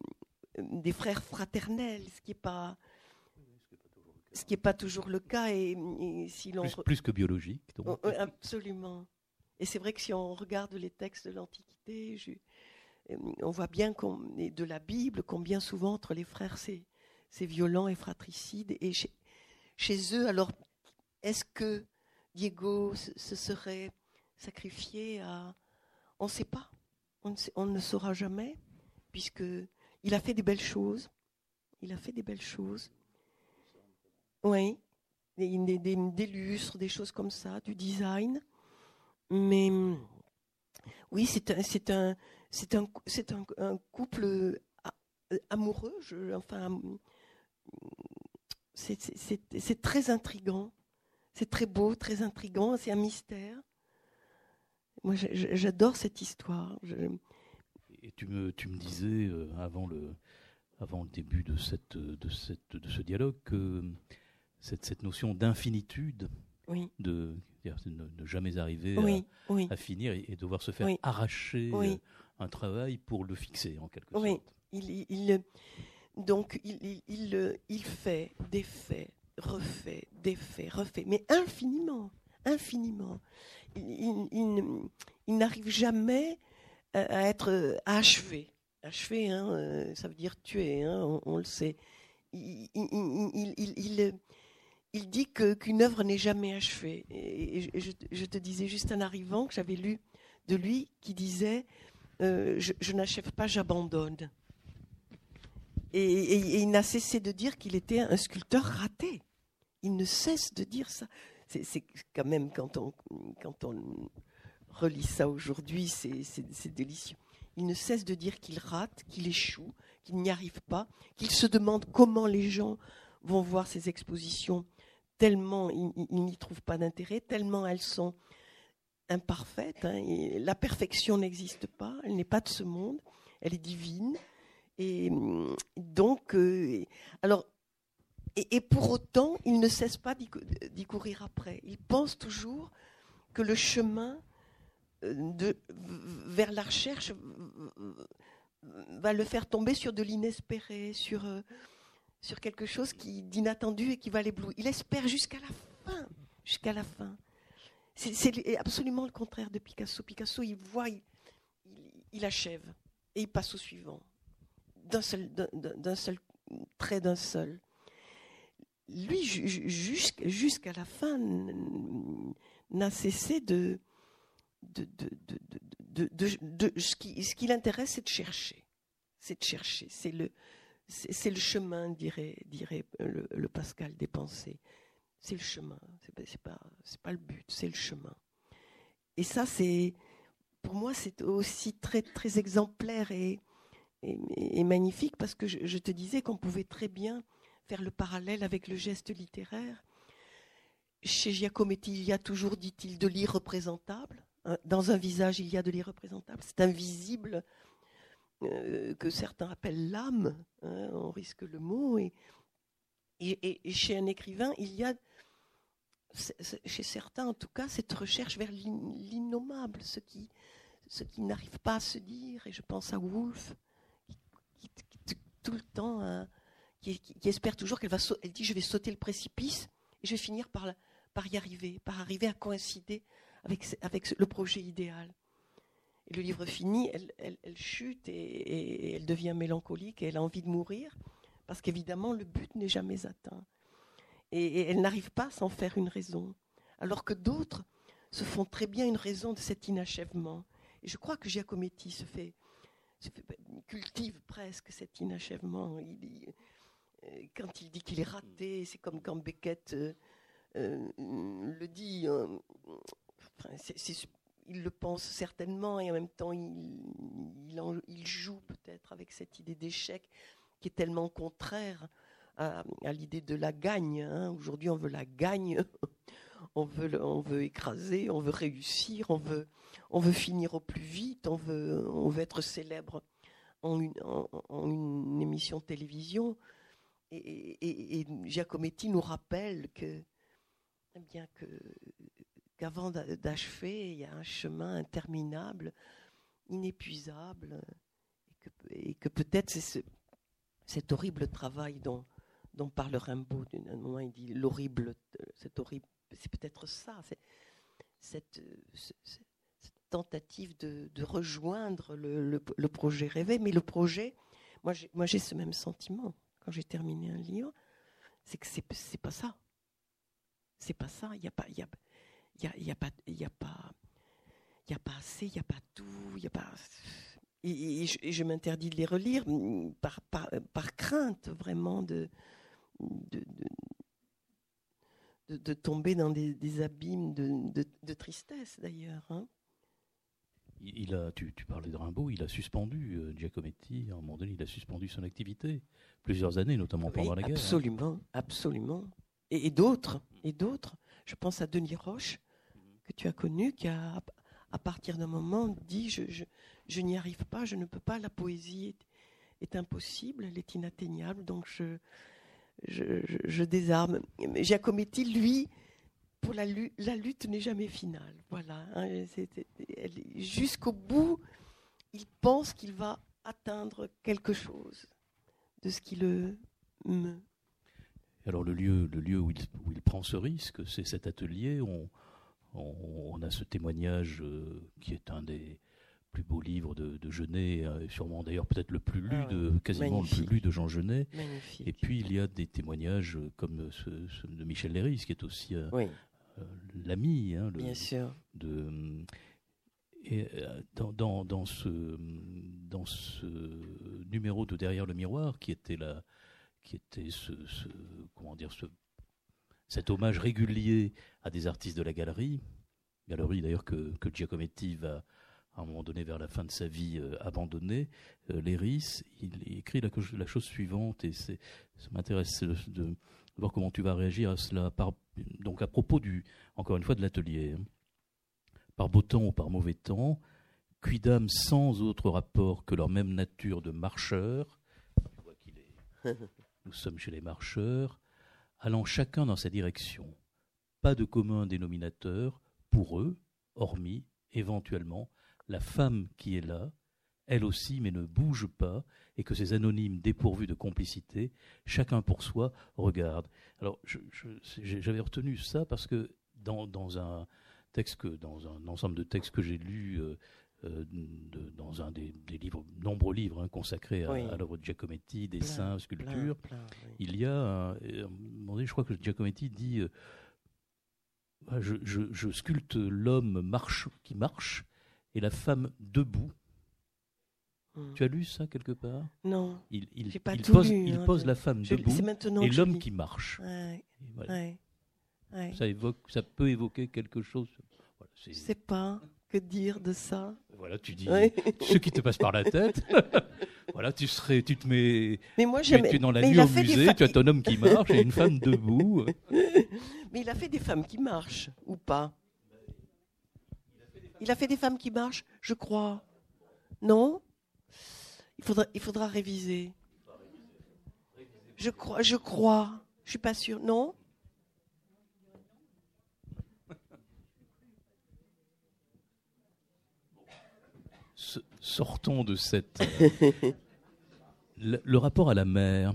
S3: euh, des frères fraternels, ce qui n'est pas ce qui n'est pas toujours le cas. Et, si
S2: plus, plus, que biologique.
S3: Oh, absolument. Et c'est vrai que si on regarde les textes de l'Antiquité, euh, on voit bien de la Bible combien souvent entre les frères c'est violent et fratricide. Et chez, eux, alors, est-ce que Diego se, serait sacrifié à... On ne sait pas. On ne, saura jamais, puisque il a fait des belles choses. Il a fait des belles choses. Oui, des, des, lustres, des choses comme ça, du design. Mais oui, c'est un, c'est un, c'est un, un, couple amoureux. Je, enfin, c'est très intrigant. C'est très beau, très intrigant, c'est un mystère. Moi, j'adore cette histoire.
S2: Et tu me, tu me disais euh, avant, le, avant le début de, cette, de, cette, de ce dialogue que cette, cette notion d'infinitude, de, ne, jamais arriver à, finir et, devoir se faire arracher euh, un travail pour le fixer en quelque sorte.
S3: Il, il, donc il, il, il, fait, défait, refait, défait, refait, mais infiniment, infiniment. Il, n'arrive jamais à être achevé. Achevé, hein, euh, ça veut dire tuer, hein, on, le sait. Il, il dit qu'une œuvre n'est jamais achevée. Et, je, te disais juste en arrivant que j'avais lu de lui qui disait euh, je n'achève pas, j'abandonne. Et, il n'a cessé de dire qu'il était un sculpteur raté. Il ne cesse de dire ça. C'est quand même, quand on, quand on relit ça aujourd'hui, c'est délicieux. Il ne cesse de dire qu'il rate, qu'il échoue, qu'il n'y arrive pas, qu'il se demande comment les gens vont voir ces expositions, tellement ils n'y trouvent pas d'intérêt, tellement elles sont imparfaites. Hein, la perfection n'existe pas, elle n'est pas de ce monde, elle est divine. Et donc, euh, alors, et, pour autant, il ne cesse pas d'y courir après. Il pense toujours que le chemin euh, vers la recherche va le faire tomber sur de l'inespéré, sur, euh, sur quelque chose d'inattendu et qui va l'éblouir. Il espère jusqu'à la fin, jusqu'à la fin. C'est absolument le contraire de Picasso. Picasso, il voit, il, achève et il passe au suivant, d'un seul, trait, d'un seul. Lui, jusqu'à la fin, n'a cessé de, ce qui, l'intéresse, c'est de chercher. C'est de chercher. C'est le, chemin, dirait le, Pascal des pensées. C'est le chemin. C'est pas, pas, pas le but, c'est le chemin. Et ça, c'est, pour moi, c'est aussi très, très exemplaire et, et, magnifique parce que je, je te disais qu'on pouvait très bien faire le parallèle avec le geste littéraire. Chez Giacometti, il y a toujours, dit-il, de l'irreprésentable. Hein, dans un visage, il y a de l'irreprésentable. C'est invisible euh, que certains appellent l'âme. Hein, on risque le mot. Et, et, chez un écrivain, il y a, chez certains en tout cas, cette recherche vers l'innommable, ce qui, ce qui n'arrive pas à se dire. Et je pense à Woolf, qui, tout le temps, qui, espère toujours qu'elle va, elle dit, je vais sauter le précipice et je vais finir par, y arriver, par arriver à coïncider avec, le projet idéal. Et le livre fini, elle, chute et, elle devient mélancolique et elle a envie de mourir parce qu'évidemment le but n'est jamais atteint. Et, elle n'arrive pas à s'en faire une raison. Alors que d'autres se font très bien une raison de cet inachèvement. Et je crois que Giacometti se fait, cultive presque cet inachèvement. Euh, quand il dit qu'il est raté, c'est comme quand Beckett euh, euh, le dit il le pense certainement et en même temps il, joue peut-être avec cette idée d'échec qui est tellement contraire à, l'idée de la gagne. Hein. Aujourd'hui, on veut la gagne, *laughs* on veut, on veut écraser, on veut réussir, on veut, on veut finir au plus vite, on veut, on veut être célèbre en une, en, une émission de télévision. Et, et, et, Giacometti nous rappelle que, eh bien que qu'avant d'achever, il y a un chemin interminable, inépuisable, et que, peut-être c'est ce, cet horrible travail dont, dont parle Rimbaud. un moment, il dit l'horrible, c'est horrible, c'est peut-être ça, c'est cette, tentative de, rejoindre le, projet rêvé. Mais le projet, moi j'ai ce même sentiment quand j'ai terminé un livre, c'est que c'est pas ça. C'est pas ça. Il n'y a pas, il a, il n'y a, pas, il a pas, il a pas assez, il n'y a pas tout, il y a pas. Et, je, m'interdis de les relire par, par, crainte vraiment de de, de, tomber dans des, abîmes de, tristesse d'ailleurs. Hein.
S2: Il a, tu, tu, parlais de Rimbaud, il a suspendu, euh, Giacometti, à un moment donné, il a suspendu son activité, plusieurs années, notamment pendant la guerre.
S3: Absolument, absolument. Et, et d'autres, et d'autres. Je pense à Denis Roche, que tu as connu, qui a, à partir d'un moment, dit je, je, n'y arrive pas, je ne peux pas, la poésie est, impossible, elle est inatteignable, donc je, je, je désarme. Giacometti, lui, pour la, lutte, n'est jamais finale. Voilà. Hein, jusqu'au bout, il pense qu'il va atteindre quelque chose de ce qui le meut.
S2: Alors le lieu, le lieu où, il, prend ce risque, c'est cet atelier. On, on, a ce témoignage euh, qui est un des plus beaux livres de, Genet, euh, sûrement d'ailleurs peut-être le plus lu, ah de, quasiment le plus lu de Jean Genet. Et puis il y a des témoignages comme ce, de Michel Léry, qui est aussi euh, l'ami. Hein,
S3: Bien sûr.
S2: De, et dans, dans, ce, dans ce numéro de Derrière le miroir, qui était la, qui était ce, ce comment dire, ce cet hommage régulier à des artistes de la galerie, galerie d'ailleurs que, que, Giacometti va à un moment donné vers la fin de sa vie euh, abandonner, euh, Léris, il écrit la, chose suivante et ça m'intéresse de, voir comment tu vas réagir à cela. Par, donc à propos du, encore une fois, de l'atelier, hein. par beau temps ou par mauvais temps, quidam sans autre rapport que leur même nature de marcheurs. *laughs* nous sommes chez les marcheurs allant chacun dans sa direction. Pas de commun dénominateur pour eux, hormis, éventuellement, la femme qui est là, elle aussi, mais ne bouge pas, et que ces anonymes dépourvus de complicité, chacun pour soi, regardent. Alors, j'avais retenu ça parce que dans, un texte que, dans un ensemble de textes que j'ai lus euh, euh, dans un des, livres, nombreux livres hein, consacrés à, l'œuvre de Giacometti, dessin, sculpture, il y a, je crois que Giacometti dit, euh, je, je, sculpte l'homme marche qui marche et la femme debout Hmm. Tu as lu ça quelque part?
S3: Non.
S2: Il, il, pas il pose, il hein, pose la femme debout et l'homme qui marche. Ça, évoque, ça peut évoquer quelque chose.
S3: Voilà, je ne sais pas que dire de ça.
S2: Voilà, tu dis ce qui te passe par la tête. *laughs* voilà, tu serais, tu te mets,
S3: mais moi,
S2: tu es dans la nuit au musée, tu as ton homme qui marche et une femme debout. *laughs*
S3: mais il a fait des femmes qui marchent ou pas? Il a fait des femmes qui marchent, je crois. Non? Il faudra, il faudra réviser. Je crois, je crois. Je suis pas sûre. Non?
S2: Sortons de cette. Euh, *laughs* le, rapport à la mer.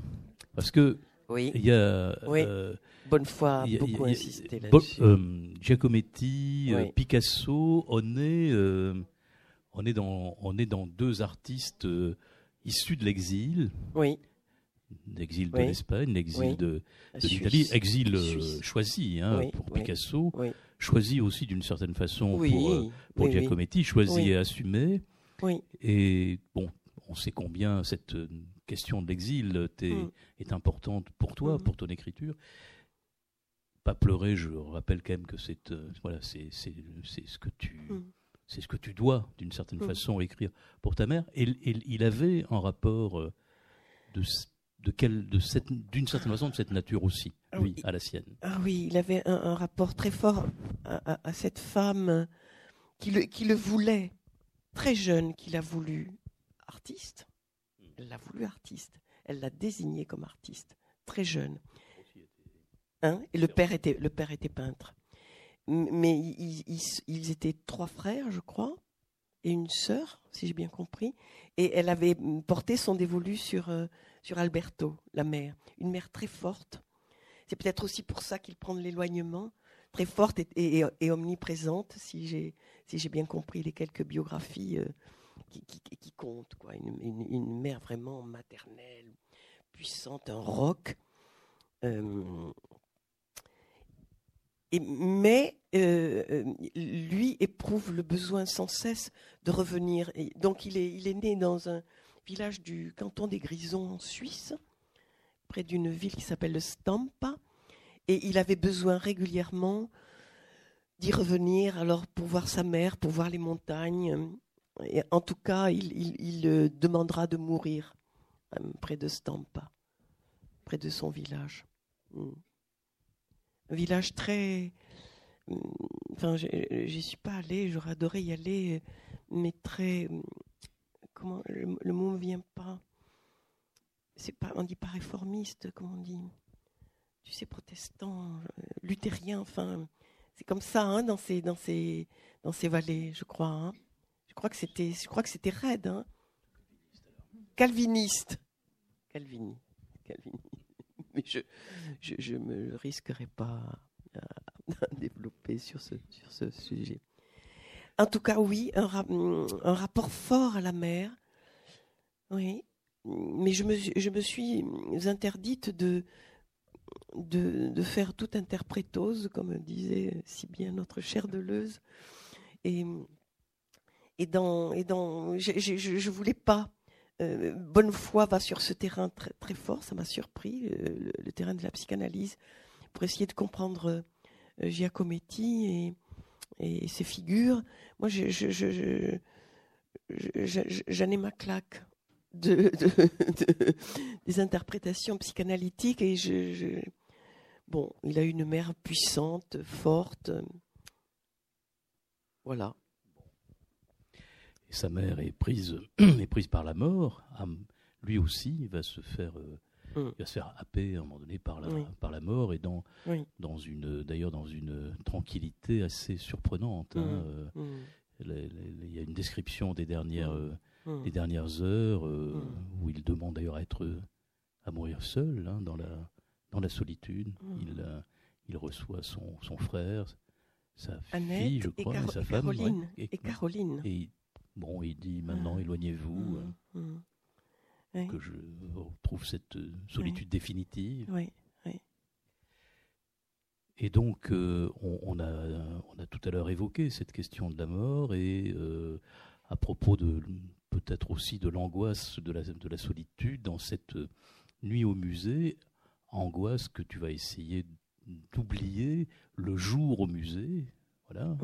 S2: Parce que.
S3: Oui.
S2: Il y a.
S3: Oui. Euh, Bonne foi a beaucoup insisté là-dessus.
S2: Euh, Giacometti, Picasso, on est, on, est dans, on est dans deux artistes issu de l'exil.
S3: Oui.
S2: L'exil de l'Espagne, l'exil de, l'Italie, exil euh, choisi hein, pour Picasso, choisi aussi d'une certaine façon pour, euh, pour Giacometti, choisi et assumé. Et bon, on sait combien cette euh, question de l'exil mm. est importante pour toi, mm. pour ton écriture. Pas pleurer, je rappelle quand même que c'est voilà, c'est ce que tu mm c'est ce que tu dois, d'une certaine mm. façon, écrire pour ta mère. Et, il avait un rapport euh, de, de quel, de cette, d'une certaine façon, de cette nature aussi, ah lui, à la sienne.
S3: Ah oui, il avait un, rapport très fort à, cette femme qui le, qui le voulait, très jeune, qu'il a voulu artiste. Elle l'a voulu artiste. Elle l'a désigné comme artiste, très jeune. Hein et le père était, le père était peintre mais ils, étaient trois frères, je crois, et une sœur, si j'ai bien compris. Et elle avait porté son dévolu sur, euh, sur Alberto, la mère. Une mère très forte. C'est peut-être aussi pour ça qu'il prend l'éloignement. Très forte et, et, omniprésente, si j'ai si bien compris les quelques biographies euh, qui, qui, comptent. Quoi. Une, une, mère vraiment maternelle, puissante, un roc. Euh, mais euh, euh, lui éprouve le besoin sans cesse de revenir. Donc il est, né dans un village du canton des Grisons en Suisse, près d'une ville qui s'appelle Stampa, et il avait besoin régulièrement d'y revenir, alors pour voir sa mère, pour voir les montagnes. En tout cas, il, euh, demandera de mourir près de Stampa, près de son village. Hmm village très. Mm, enfin, j'y suis pas allée, j'aurais adoré y aller, mais très. Mm, comment le, mot ne vient pas. C'est pas, on dit pas réformiste, comment on dit Tu sais, protestant, euh, luthérien, enfin, c'est comme ça hein, dans ces dans ces dans ces vallées, je crois. Hein. Je crois que c'était, je crois que c'était raide. Hein. Calviniste. Calvini. Calvini mais je ne me risquerai pas à, *laughs* développer sur ce, sur ce sujet. En tout cas, oui, un, un rapport fort à la mer. Oui, mais je me, je me suis interdite de, de, de, faire toute interprétose, comme disait si bien notre chère Deleuze. Et, et dans, et dans, je ne voulais pas euh, bonne foi va sur ce terrain très, fort, ça m'a surpris, euh, le, terrain de la psychanalyse, pour essayer de comprendre euh, Giacometti et, ses figures. Moi, je, je, j'en ai ma claque de, des interprétations psychanalytiques et bon, il a une mère puissante, forte. Voilà
S2: sa mère est prise, *clears throat* est prise par la mort. Lui aussi va se faire euh, il va se faire happer à un moment donné par la, par la mort et dans, dans une, d'ailleurs dans une tranquillité assez surprenante. Hein, il y a une description des dernières, des dernières heures où il demande d'ailleurs à être à mourir seul hein, dans, la, dans la solitude. Il, il reçoit son, son frère, sa fille, je crois, et, sa femme.
S3: Caroline, et, Caroline.
S2: Et bon, il dit maintenant, ah. éloignez-vous, mmh, euh, mmh. que je retrouve cette euh, solitude définitive.
S3: Oui,
S2: Et donc, euh, on, a, on a tout à l'heure évoqué cette question de la mort et à propos de peut-être aussi de l'angoisse de la, de la solitude dans cette nuit au musée, angoisse que tu vas essayer d'oublier le jour au musée, voilà,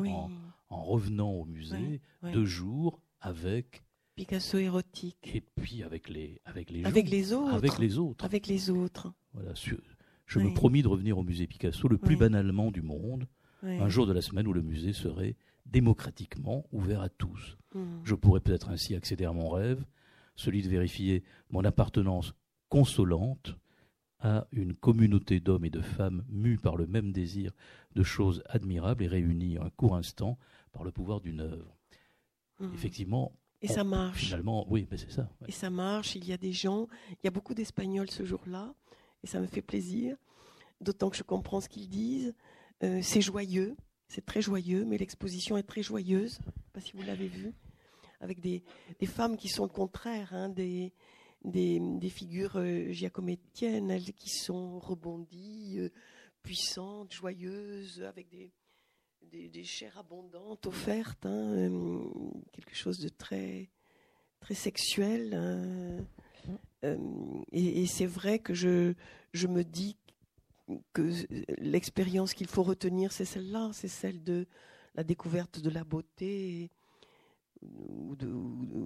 S2: en, revenant au musée, deux jours avec
S3: Picasso érotique.
S2: Et puis avec les avec les
S3: avec les autres.
S2: Avec les autres.
S3: Avec les autres.
S2: Voilà, je me promis de revenir au musée Picasso le plus banalement du monde, un jour de la semaine où le musée serait démocratiquement ouvert à tous. Hmm. Je pourrais peut-être ainsi accéder à mon rêve, celui de vérifier mon appartenance consolante à une communauté d'hommes et de femmes mus par le même désir de choses admirables et réunis un court instant par le pouvoir d'une œuvre. Hmm. Effectivement.
S3: Et ça marche.
S2: Finalement, oui, mais c'est ça.
S3: Et ça marche. Il y a des gens, il y a beaucoup d'Espagnols ce jour-là, et ça me fait plaisir, d'autant que je comprends ce qu'ils disent. Euh, c'est joyeux, c'est très joyeux, mais l'exposition est très joyeuse. Je ne sais pas si vous l'avez vu, avec des, des, femmes qui sont le contraire, hein, des, des, figures euh, giacomettiennes, elles qui sont rebondies, euh, puissantes, joyeuses, avec des, chairs abondantes offertes, hein, euh, quelque chose de très, très sexuel. Hein. et, c'est vrai que je, je me dis que l'expérience qu'il faut retenir, c'est celle-là, c'est celle de la découverte de la beauté ou de,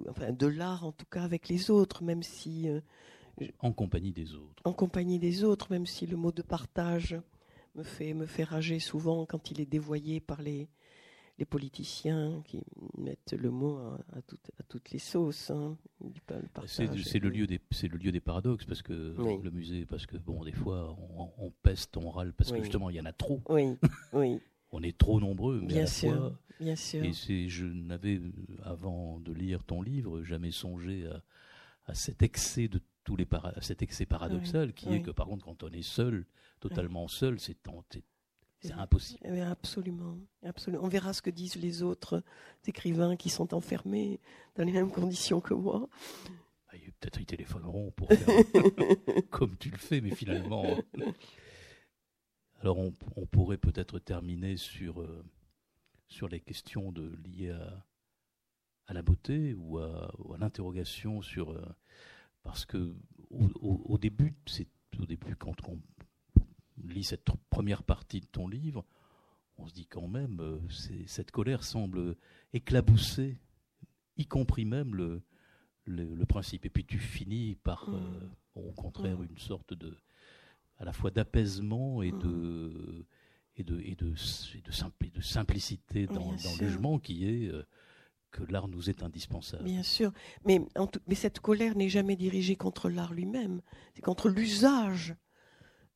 S3: enfin, de l'art en tout cas avec les autres, même si... Euh,
S2: en compagnie des autres.
S3: En compagnie des autres, même si le mot de partage me fait, me fait rager souvent quand il est dévoyé par les, les politiciens qui mettent le mot à, à, à toutes les sauces. Hein.
S2: C'est le, lieu des, le lieu des paradoxes, parce que le musée, parce que bon, des fois, on, peste, on râle, parce que justement, il y en a trop.
S3: Oui, *laughs* oui.
S2: On est trop nombreux, mais
S3: bien
S2: à
S3: sûr,
S2: fois,
S3: bien sûr.
S2: Et je n'avais, avant de lire ton livre, jamais songé à, cet excès de tous les cet excès paradoxal qui est que par contre quand on est seul, totalement seul, c'est c'est impossible.
S3: Absolument, absolument. On verra ce que disent les autres écrivains qui sont enfermés dans les mêmes conditions que moi.
S2: Ah, peut-être ils téléphoneront pour faire *laughs* comme tu le fais, mais finalement. Alors on, pourrait peut-être terminer sur, euh, sur les questions de, liées à, à la beauté ou à, l'interrogation sur... Euh, parce que au, début, c'est au début quand on lit cette première partie de ton livre, on se dit quand même, euh, cette colère semble éclabousser, y compris même le, le, principe. Et puis tu finis par, mmh. au contraire, mmh. une sorte de à la fois d'apaisement et de et de et de, de, de simplicité dans, le jugement qui est euh, que l'art nous est indispensable.
S3: Bien sûr, mais, mais cette colère n'est jamais dirigée contre l'art lui-même, c'est contre l'usage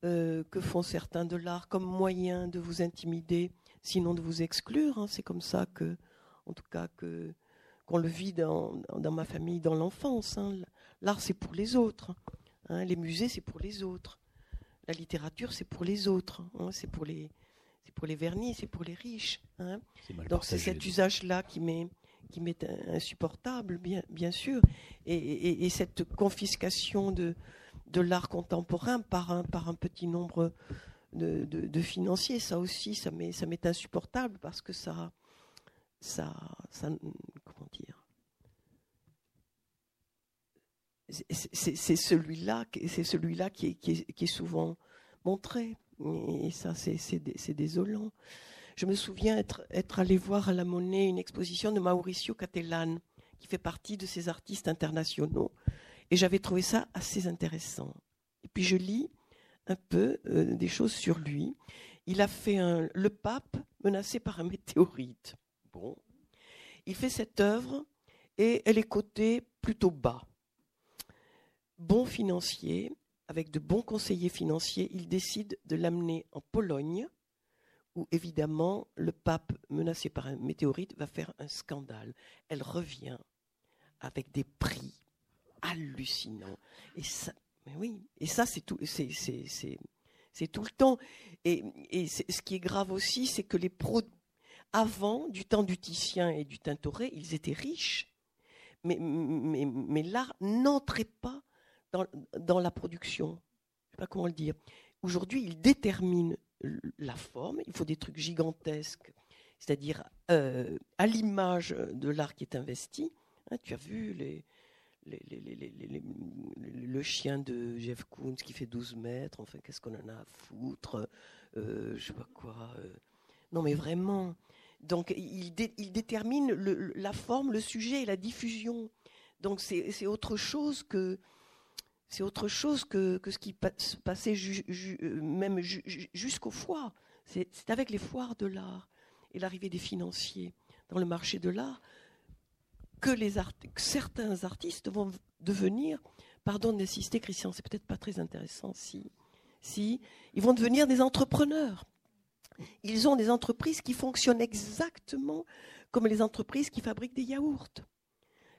S3: euh, que font certains de l'art comme moyen de vous intimider, sinon de vous exclure. Hein. C'est comme ça que, en tout cas, que qu'on le vit dans, dans ma famille, dans l'enfance. Hein. L'art, c'est pour les autres. Hein. Les musées, c'est pour les autres la littérature, c'est pour les autres, hein. c'est pour les, c'est pour les vernis, c'est pour les riches. Hein. Donc c'est cet usage-là qui m'est qui m'est insupportable, bien, bien sûr, et, cette confiscation de, de l'art contemporain par un, par un petit nombre de, de, financiers, ça aussi, ça m'est, ça m'est insupportable parce que ça, ça, ça, comment dire, c'est celui-là, qui est, souvent montré. Et ça, c'est désolant. Je me souviens être, allé voir à la Monnaie une exposition de Mauricio Cattelan, qui fait partie de ces artistes internationaux. Et j'avais trouvé ça assez intéressant. Et puis je lis un peu euh, des choses sur lui. Il a fait un, le pape menacé par un météorite. Bon. Il fait cette œuvre et elle est cotée plutôt bas bon financier, avec de bons conseillers financiers, il décide de l'amener en Pologne, où évidemment le pape, menacé par un météorite, va faire un scandale. Elle revient avec des prix hallucinants. Et ça, oui, et ça c'est tout, le temps. Et, ce qui est grave aussi, c'est que les pros, avant, du temps du Titien et du Tintoret, ils étaient riches. Mais l'art n'entrait pas dans, la production. Je ne sais pas comment le dire. Aujourd'hui, il détermine la forme. Il faut des trucs gigantesques, c'est-à-dire euh, à l'image de l'art qui est investi. Hein, tu as vu le chien de Jeff Koons qui fait 12 mètres, enfin, qu'est-ce qu'on en a à foutre euh, Je sais pas quoi. Euh. Non, mais vraiment. Donc, il, il détermine la forme, le sujet et la diffusion. Donc, c'est autre chose que c'est autre chose que, ce qui se passait euh, même jusqu'aux foires. C'est avec les foires de l'art et l'arrivée des financiers dans le marché de l'art que, certains artistes vont devenir, pardon d'insister Christian, c'est peut-être pas très intéressant si, si, ils vont devenir des entrepreneurs. Ils ont des entreprises qui fonctionnent exactement comme les entreprises qui fabriquent des yaourts.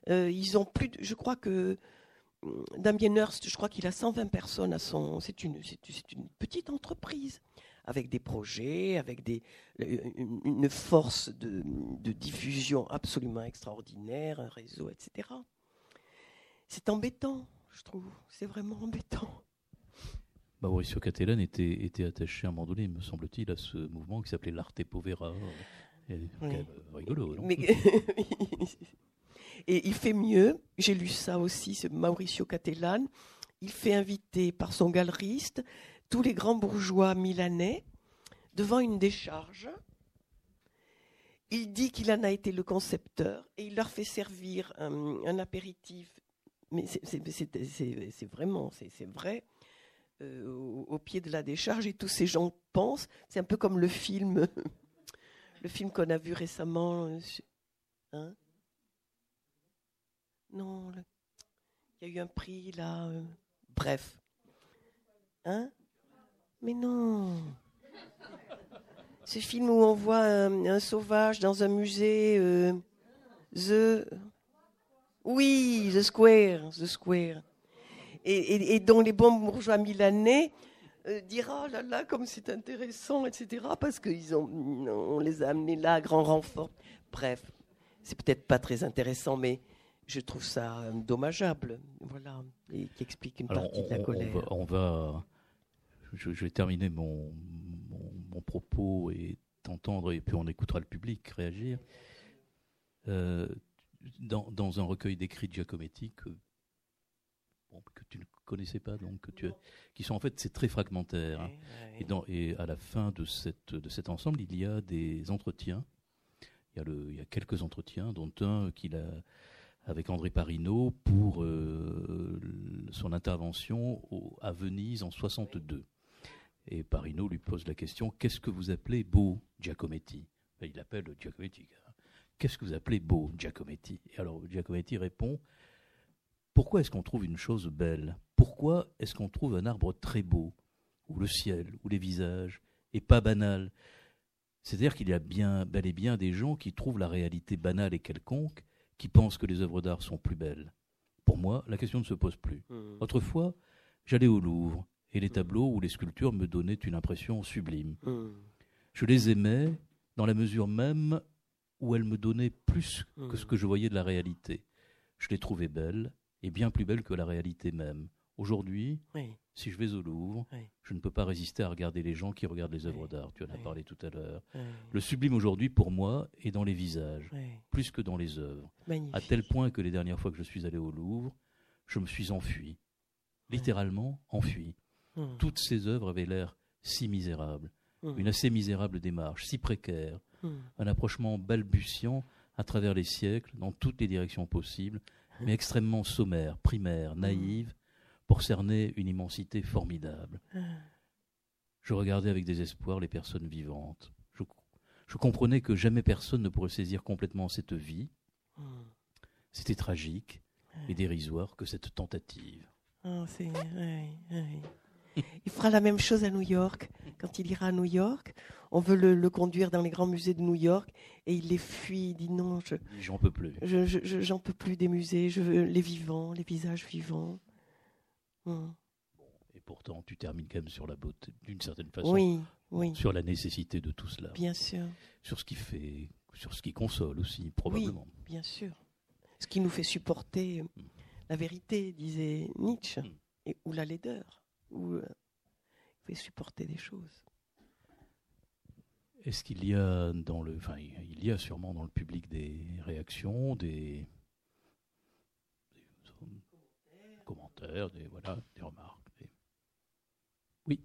S3: Euh, ils ont plus, je crois que Damien Hurst, je crois qu'il a 120 personnes à son. C'est une, une, petite entreprise avec des projets, avec des, une, force de, diffusion absolument extraordinaire, un réseau, etc. C'est embêtant, je trouve. C'est vraiment embêtant.
S2: Bah, Mauricio Cattelan était, était attaché à un moment donné, me semble-t-il, à ce mouvement qui s'appelait l'arte povera. C'est rigolo, non? *laughs*
S3: Et il fait mieux, j'ai lu ça aussi, ce Mauricio Cattelan, il fait inviter par son galeriste tous les grands bourgeois milanais devant une décharge. Il dit qu'il en a été le concepteur et il leur fait servir un, apéritif, mais c'est vraiment, c'est vrai, euh, au, pied de la décharge et tous ces gens pensent, c'est un peu comme le film, *laughs* le film qu'on a vu récemment. Euh, hein? Non, il y a eu un prix là. Euh, bref. Hein? Mais non. Ce film où on voit un, sauvage dans un musée. Euh, the. Oui, The Square. The Square. Et, dont les bons bourgeois milanais euh, oh là là, comme c'est intéressant, etc. Parce qu'on les a amenés là à grand renfort. Bref, c'est peut-être pas très intéressant, mais je trouve ça dommageable, voilà, et qui explique une partie de la colère.
S2: On va, je, vais terminer mon, mon, propos et t'entendre, et puis on écoutera le public réagir. Euh, dans, dans, un recueil d'écrits de Giacometti que, que tu ne connaissais pas, donc que tu, qui sont en fait c'est très fragmentaire. Hein. Et, dans, et à la fin de, cette, de cet ensemble, il y a des entretiens. Il y a, le, il y a quelques entretiens, dont un qu'il a avec André Parino pour euh, son intervention à Venise en 62. Et Parino lui pose la question qu'est-ce que vous appelez beau Giacometti? Ben, Il appelle Giacometti. Qu'est-ce que vous appelez beau Giacometti? Et alors Giacometti répond pourquoi est-ce qu'on trouve une chose belle? Pourquoi est-ce qu'on trouve un arbre très beau Ou le ciel, ou les visages, et pas banal? C'est-à-dire qu'il y a bien, bel et bien des gens qui trouvent la réalité banale et quelconque qui pensent que les œuvres d'art sont plus belles. Pour moi, la question ne se pose plus. Mmh. Autrefois, j'allais au Louvre et les mmh. tableaux ou les sculptures me donnaient une impression sublime. Mmh. Je les aimais dans la mesure même où elles me donnaient plus que ce que je voyais de la réalité. Je les trouvais belles et bien plus belles que la réalité même. Aujourd'hui, si je vais au Louvre, je ne peux pas résister à regarder les gens qui regardent les œuvres d'art. Tu en as parlé tout à l'heure. Le sublime aujourd'hui, pour moi, est dans les visages, plus que dans les œuvres. À tel point que les dernières fois que je suis allé au Louvre, je me suis enfui. Littéralement enfui. Hum. Toutes ces œuvres avaient l'air si misérables. Hum. Une assez misérable démarche, si précaire. Hum. Un approchement balbutiant à travers les siècles, dans toutes les directions possibles, mais extrêmement sommaire, primaire, naïve pour cerner une immensité formidable. Ah. Je regardais avec désespoir les personnes vivantes. Je, comprenais que jamais personne ne pourrait saisir complètement cette vie. Hmm. C'était tragique et dérisoire que cette tentative.
S3: Ah, il fera la même chose à New York. Quand il ira à New York, on veut le, conduire dans les grands musées de New York et il les fuit. Il dit non, je,
S2: j'en peux plus.
S3: Je, j'en peux plus des musées. Je veux les vivants, les visages vivants.
S2: Hum. Et pourtant, tu termines quand même sur la beauté, d'une certaine façon.
S3: Oui, oui.
S2: Sur la nécessité de tout cela.
S3: Bien sûr.
S2: Sur ce qui fait, sur ce qui console aussi, probablement.
S3: Oui, bien sûr. Ce qui nous fait supporter hum. la vérité, disait Nietzsche, et, ou la laideur, ou euh, fait supporter des choses.
S2: Est-ce qu'il y a dans le, enfin, il y a sûrement dans le public des réactions, des, commentaires, des voilà, des remarques. Oui.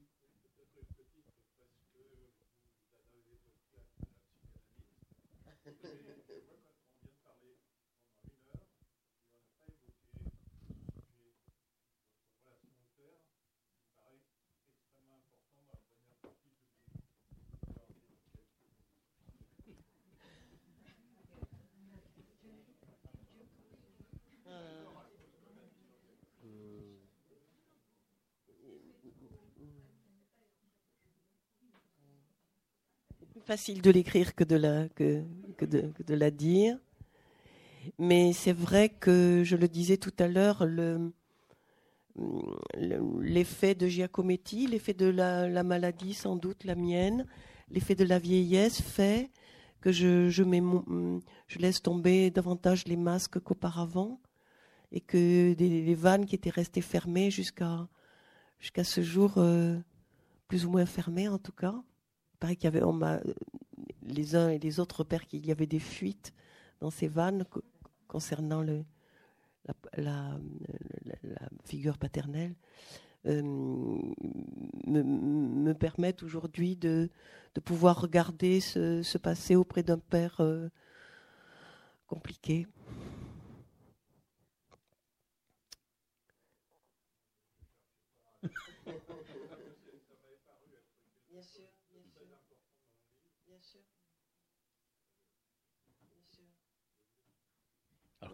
S3: Facile de l'écrire que de la, dire. Mais c'est vrai que, je le disais tout à l'heure, le, l'effet de Giacometti, l'effet de la, la, maladie, sans doute la mienne, l'effet de la vieillesse fait que je, laisse tomber davantage les masques qu'auparavant et que des, les vannes qui étaient restées fermées jusqu'à jusqu'à ce jour, euh, plus ou moins fermées en tout cas, paraît qu'il y avait, les uns et les autres repèrent qu'il y avait des fuites dans ces vannes concernant la, figure paternelle, euh, me, me, permettent aujourd'hui de, pouvoir regarder ce, se passer auprès d'un père euh, compliqué.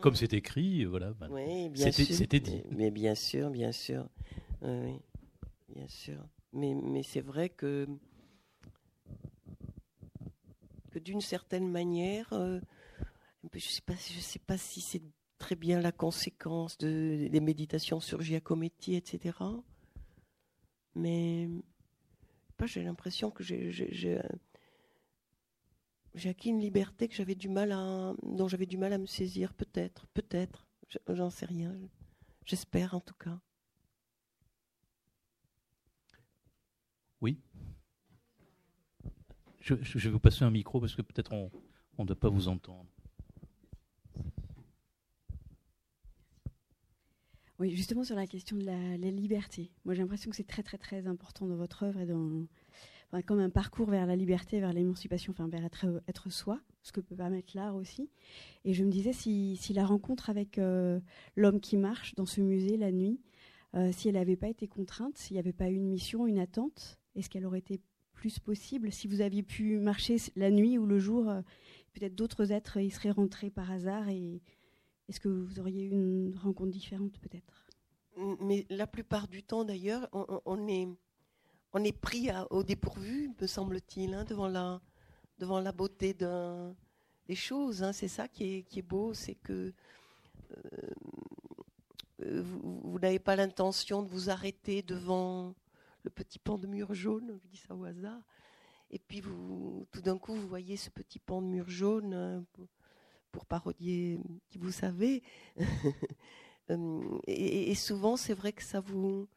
S2: Comme c'est écrit, voilà.
S3: Ben, c'était dit. Mais, bien sûr, bien sûr. Oui, bien sûr. Mais, mais c'est vrai que, que d'une certaine manière, euh, je ne sais, pas, je sais pas si c'est très bien la conséquence de, des méditations sur Giacometti, etc. Mais j'ai l'impression que j'ai j'ai acquis une liberté que j'avais du mal à, dont j'avais du mal à me saisir, peut-être, peut-être, j'en sais rien. J'espère en tout cas.
S2: Oui. Je, vais vous passer un micro parce que peut-être on ne doit pas vous entendre.
S4: Oui, justement sur la question de la, la liberté. Moi, j'ai l'impression que c'est très, très, très important dans votre œuvre et dans, comme un parcours vers la liberté, vers l'émancipation, vers être, être soi, ce que peut permettre l'art aussi. Et je me disais si, la rencontre avec euh, l'homme qui marche dans ce musée la nuit, euh, si elle n'avait pas été contrainte, s'il n'y avait pas eu une mission, une attente, est-ce qu'elle aurait été plus possible? Si vous aviez pu marcher la nuit ou le jour, euh, peut-être d'autres êtres y seraient rentrés par hasard et est-ce que vous auriez eu une rencontre différente peut-être?
S3: Mais la plupart du temps d'ailleurs, on est on est pris au dépourvu, me semble-t-il, hein, devant, la, devant la beauté des choses. Hein. C'est ça qui est, beau, c'est que euh, vous, n'avez pas l'intention de vous arrêter devant le petit pan de mur jaune, je dis ça au hasard, et puis tout d'un coup, vous voyez ce petit pan de mur jaune, hein, pour, parodier qui vous savez. *laughs* Euh, et, souvent, c'est vrai que ça vous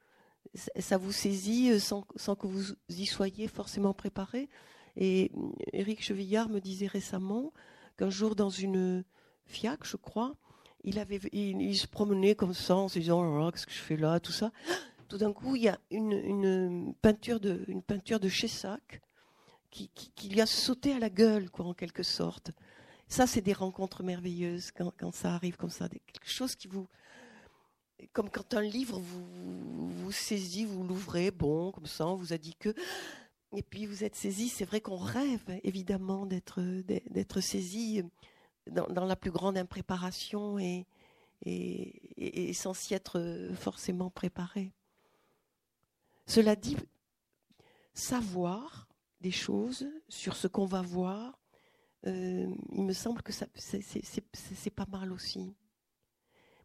S3: ça vous saisit euh, sans, que vous y soyez forcément préparé. Et Éric Chevillard me disait récemment qu'un jour dans une FIAC, je crois, il, avait, il, se promenait comme ça en se disant oh, qu'est-ce que je fais là, tout ça. *gasps* Tout d'un coup, il y a une, peinture de, une peinture de Chessac qui, qui, lui a sauté à la gueule, quoi, en quelque sorte. Ça, c'est des rencontres merveilleuses quand, quand ça arrive comme ça, quelque chose qui vous, comme quand un livre vous, vous saisit, vous l'ouvrez, bon, comme ça, on vous a dit que. Et puis vous êtes saisi. C'est vrai qu'on rêve, évidemment, d'être, d'être saisi dans, la plus grande impréparation et, et, sans s'y être forcément préparé. Cela dit, savoir des choses sur ce qu'on va voir, il me semble que c'est pas mal aussi.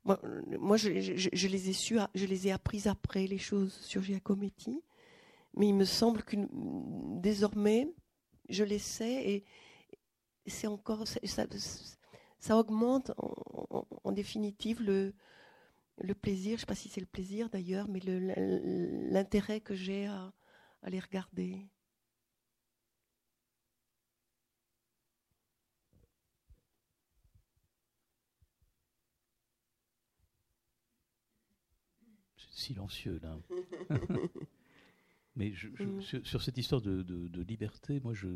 S3: Moi, je, les ai su, apprises après les choses sur Giacometti, mais il me semble que désormais, je les sais et c'est encore ça, augmente en, définitive le, le plaisir. Je ne sais pas si c'est le plaisir d'ailleurs, mais l'intérêt que j'ai à les regarder.
S2: Silencieux là. *laughs* mais je, mm. sur, cette histoire de, de, liberté, moi, je,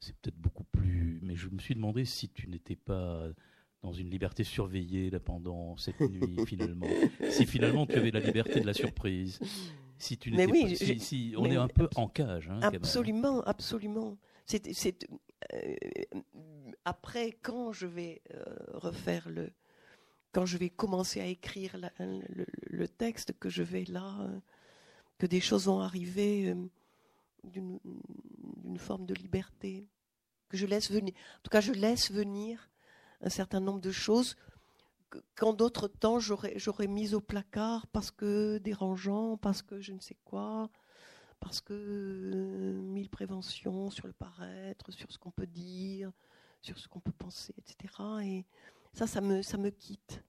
S2: c'est peut-être beaucoup plus. Mais je me suis demandé si tu n'étais pas dans une liberté surveillée là pendant cette nuit *laughs* finalement. si finalement tu avais la liberté de la surprise. Si tu n'étais oui, pas, si, on est un peu en cage. Hein,
S3: absolument, absolument. C'est, c'est euh, après quand je vais euh, refaire le quand je vais commencer à écrire le, texte, que je vais là, euh, que des choses vont arriver euh, d'une forme de liberté, que je laisse venir. En tout cas, je laisse venir un certain nombre de choses qu'en d'autres temps j'aurais mis au placard parce que dérangeant, parce que je ne sais quoi, parce que euh, mille préventions sur le paraître, sur ce qu'on peut dire, sur ce qu'on peut penser, etc. Et ça, ça me, ça me quitte.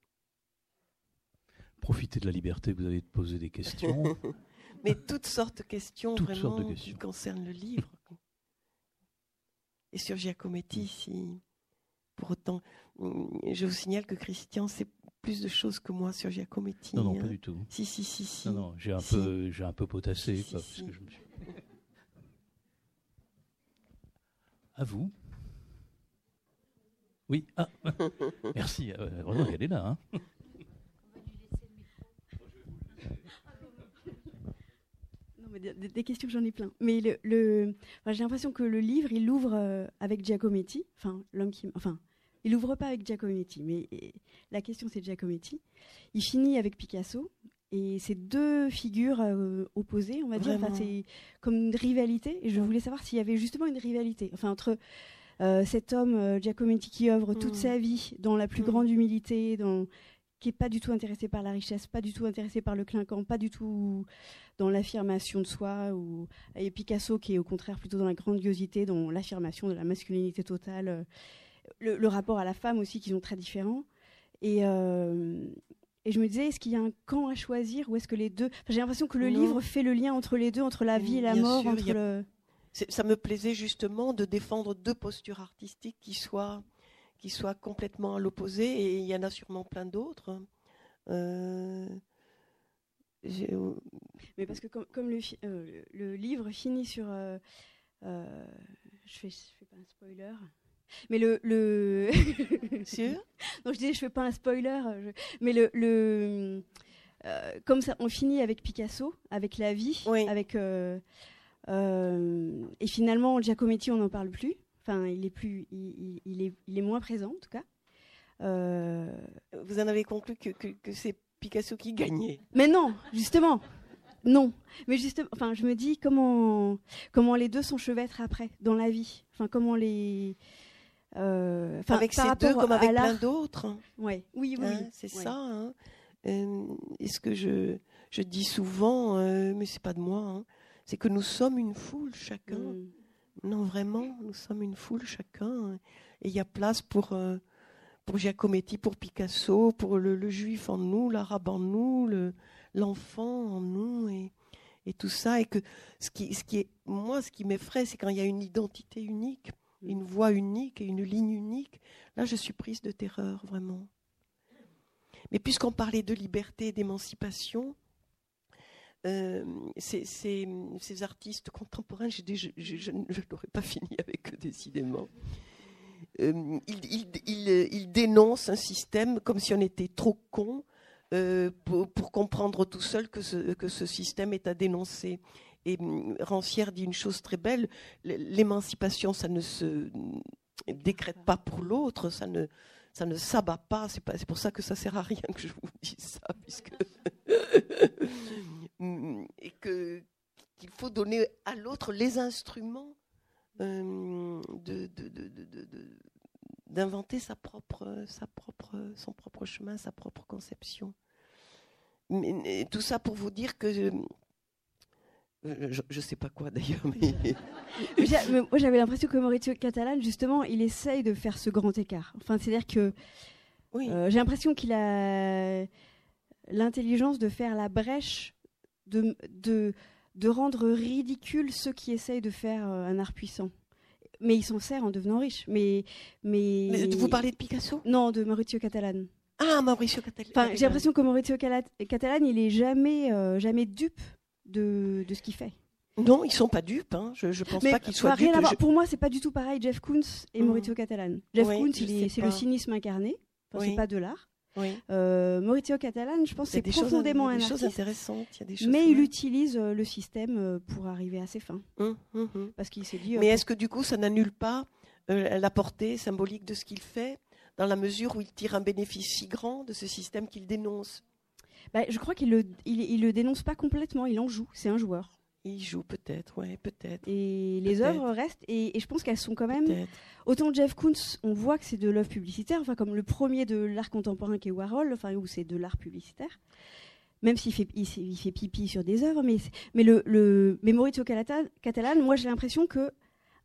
S2: Profitez de la liberté, vous avez de poser des questions. *laughs*
S3: Mais toutes sortes de questions vraiment qui concernent le livre. Et sur Giacometti, si pour autant, mm, je vous signale que Christian sait plus de choses que moi sur Giacometti.
S2: Non, non, pas hein. du tout.
S3: Si, si, si, si.
S2: Non, non, j'ai un peu, j'ai un peu potassé. *laughs* À vous. Oui, ah. *laughs* merci. Euh, elle est là. Hein.
S4: des, questions, j'en ai plein. Mais le, j'ai l'impression que le livre, il ouvre euh, avec Giacometti. Enfin, l'homme qui, enfin, il ouvre pas avec Giacometti, mais la question c'est Giacometti. Il finit avec Picasso. Et c'est deux figures euh, opposées, on va dire. c'est comme une rivalité. Et je voulais savoir s'il y avait justement une rivalité, enfin entre euh, cet homme Giacometti qui œuvre toute mm. sa vie dans la plus mm. grande humilité, dans qui est pas du tout intéressé par la richesse, pas du tout intéressé par le clinquant, pas du tout dans l'affirmation de soi, ou et Picasso qui est au contraire plutôt dans la grandiosité, dans l'affirmation de la masculinité totale, euh, le, rapport à la femme aussi qui sont très différents. Et, euh, et je me disais, est-ce qu'il y a un camp à choisir ou est-ce que les deux J'ai l'impression que le livre fait le lien entre les deux, entre la vie et la mort, entre
S3: Ça me plaisait justement de défendre deux postures artistiques qui soient qui soit complètement à l'opposé, et il y en a sûrement plein d'autres. Euh,
S4: Mais parce que comme, le, euh, le, livre finit sur... Euh, je fais, je fais pas un spoiler. Mais le... le *laughs*
S3: Sûr
S4: Non, je dis je fais pas un spoiler. Mais le... le comme ça, on finit avec Picasso, avec la vie, avec... et finalement, Giacometti, on n'en parle plus il est plus, il, est, il est moins présent en tout cas.
S3: Euh, Vous en avez conclu que, que, c'est Picasso qui gagnait.
S4: Mais non, justement, non. Mais justement, enfin, je me dis comment comment les deux s'enchevêtrent après dans la vie. Enfin, comment les
S3: euh, avec ces deux comme avec plein d'autres.
S4: Ouais. Oui, oui,
S3: hein, c'est ça. Hein. Euh, et ce que je, je dis souvent, mais c'est pas de moi, hein, c'est que nous sommes une foule chacun. Mm. Non, vraiment, nous sommes une foule chacun. Et il y a place pour, euh, pour Giacometti, pour Picasso, pour le, juif en nous, l'arabe en nous, l'enfant en nous, et, et, tout ça. Et que ce qui, ce qui est, moi, ce qui m'effraie, c'est quand il y a une identité unique, une voix unique et une ligne unique. Là, je suis prise de terreur, vraiment. Mais puisqu'on parlait de liberté et d'émancipation, euh, ces, ces, artistes contemporains, je, je, n'aurais pas fini avec eux décidément. Euh, ils, dénoncent un système comme si on était trop con euh, pour, comprendre tout seul que ce, que ce système est à dénoncer. Et hum, Rancière dit une chose très belle l'émancipation, ça ne se décrète pas pour l'autre, ça ne ça ne s'abat pas. C'est pas, c'est pour ça que ça sert à rien que je vous dise ça, puisque *laughs* et que qu'il faut donner à l'autre les instruments euh, de, de, de, de d'inventer sa propre, sa propre, son propre chemin, sa propre conception. Mais, tout ça pour vous dire que euh, je ne sais pas quoi d'ailleurs, *laughs* mais...
S4: moi j'avais l'impression que Maurizio Catalan, justement, il essaye de faire ce grand écart. Enfin, c'est-à-dire que oui. Euh, j'ai l'impression qu'il a l'intelligence de faire la brèche, de, de, de, rendre ridicule ceux qui essayent de faire euh, un art puissant. Mais il s'en sert en devenant riche. Mais, mais...
S3: vous parlez de Picasso?
S4: Non, de Maurizio Catalan.
S3: Ah, Mauricio Catalan.
S4: Enfin, j'ai l'impression que Maurizio Catalan, il est jamais, jamais dupe de, de ce qu'il fait.
S3: Non, ils sont pas dupes. Hein. Je, ne pense pas qu'ils soient dupes.
S4: Pour moi, c'est pas du tout pareil. Jeff Koons et mmh. Maurizio Catalan. Jeff Koons, c'est le cynisme incarné. Enfin, C'est pas de l'art. Euh, Maurizio Catalan, je pense, c'est profondément un artiste.
S3: intéressantes. Il y a des choses
S4: mais il utilise euh, le système euh, pour arriver à ses fins. Mmh, mmh, Parce qu'il s'est dit.
S3: mais est-ce que du coup, ça n'annule pas la portée symbolique de ce qu'il fait, dans la mesure où il tire un bénéfice si grand de ce système qu'il dénonce?
S4: Bah, je crois qu'il le, il, le dénonce pas complètement, il en joue, c'est un joueur.
S3: Il joue peut-être, ouais, peut-être.
S4: Et les œuvres restent, et, je pense qu'elles sont quand même. Autant Jeff Koons, on voit que c'est de l'œuvre publicitaire, enfin comme le premier de l'art contemporain qui est Warhol, enfin où c'est de l'art publicitaire. Même s'il fait, il, fait pipi sur des œuvres, mais mais le, le mais Maurizio Catalan, moi j'ai l'impression que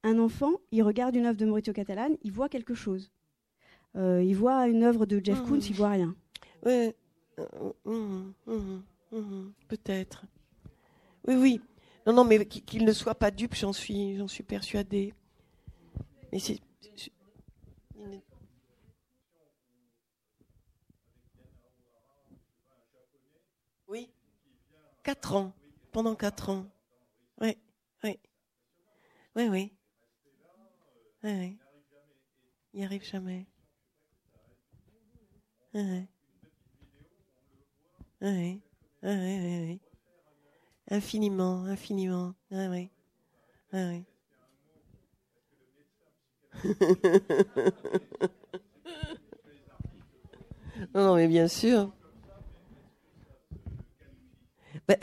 S4: un enfant, il regarde une œuvre de Maurizio Catalan, il voit quelque chose. Euh, il voit une œuvre de Jeff mmh. Koons, il voit rien.
S3: Ouais, hum, peut-être. Oui, oui. Non, non, mais qu'il ne soit pas dupe, j'en suis, j'en suis persuadée. Mais c'est. Oui. Quatre ans. Pendant quatre ans. Oui, oui. Oui, oui. Oui, oui. Il n'y arrive jamais. Oui, oui. Oui, oui, Infiniment, infiniment. Oui, oui. *laughs* oui. non, mais bien sûr. Ben,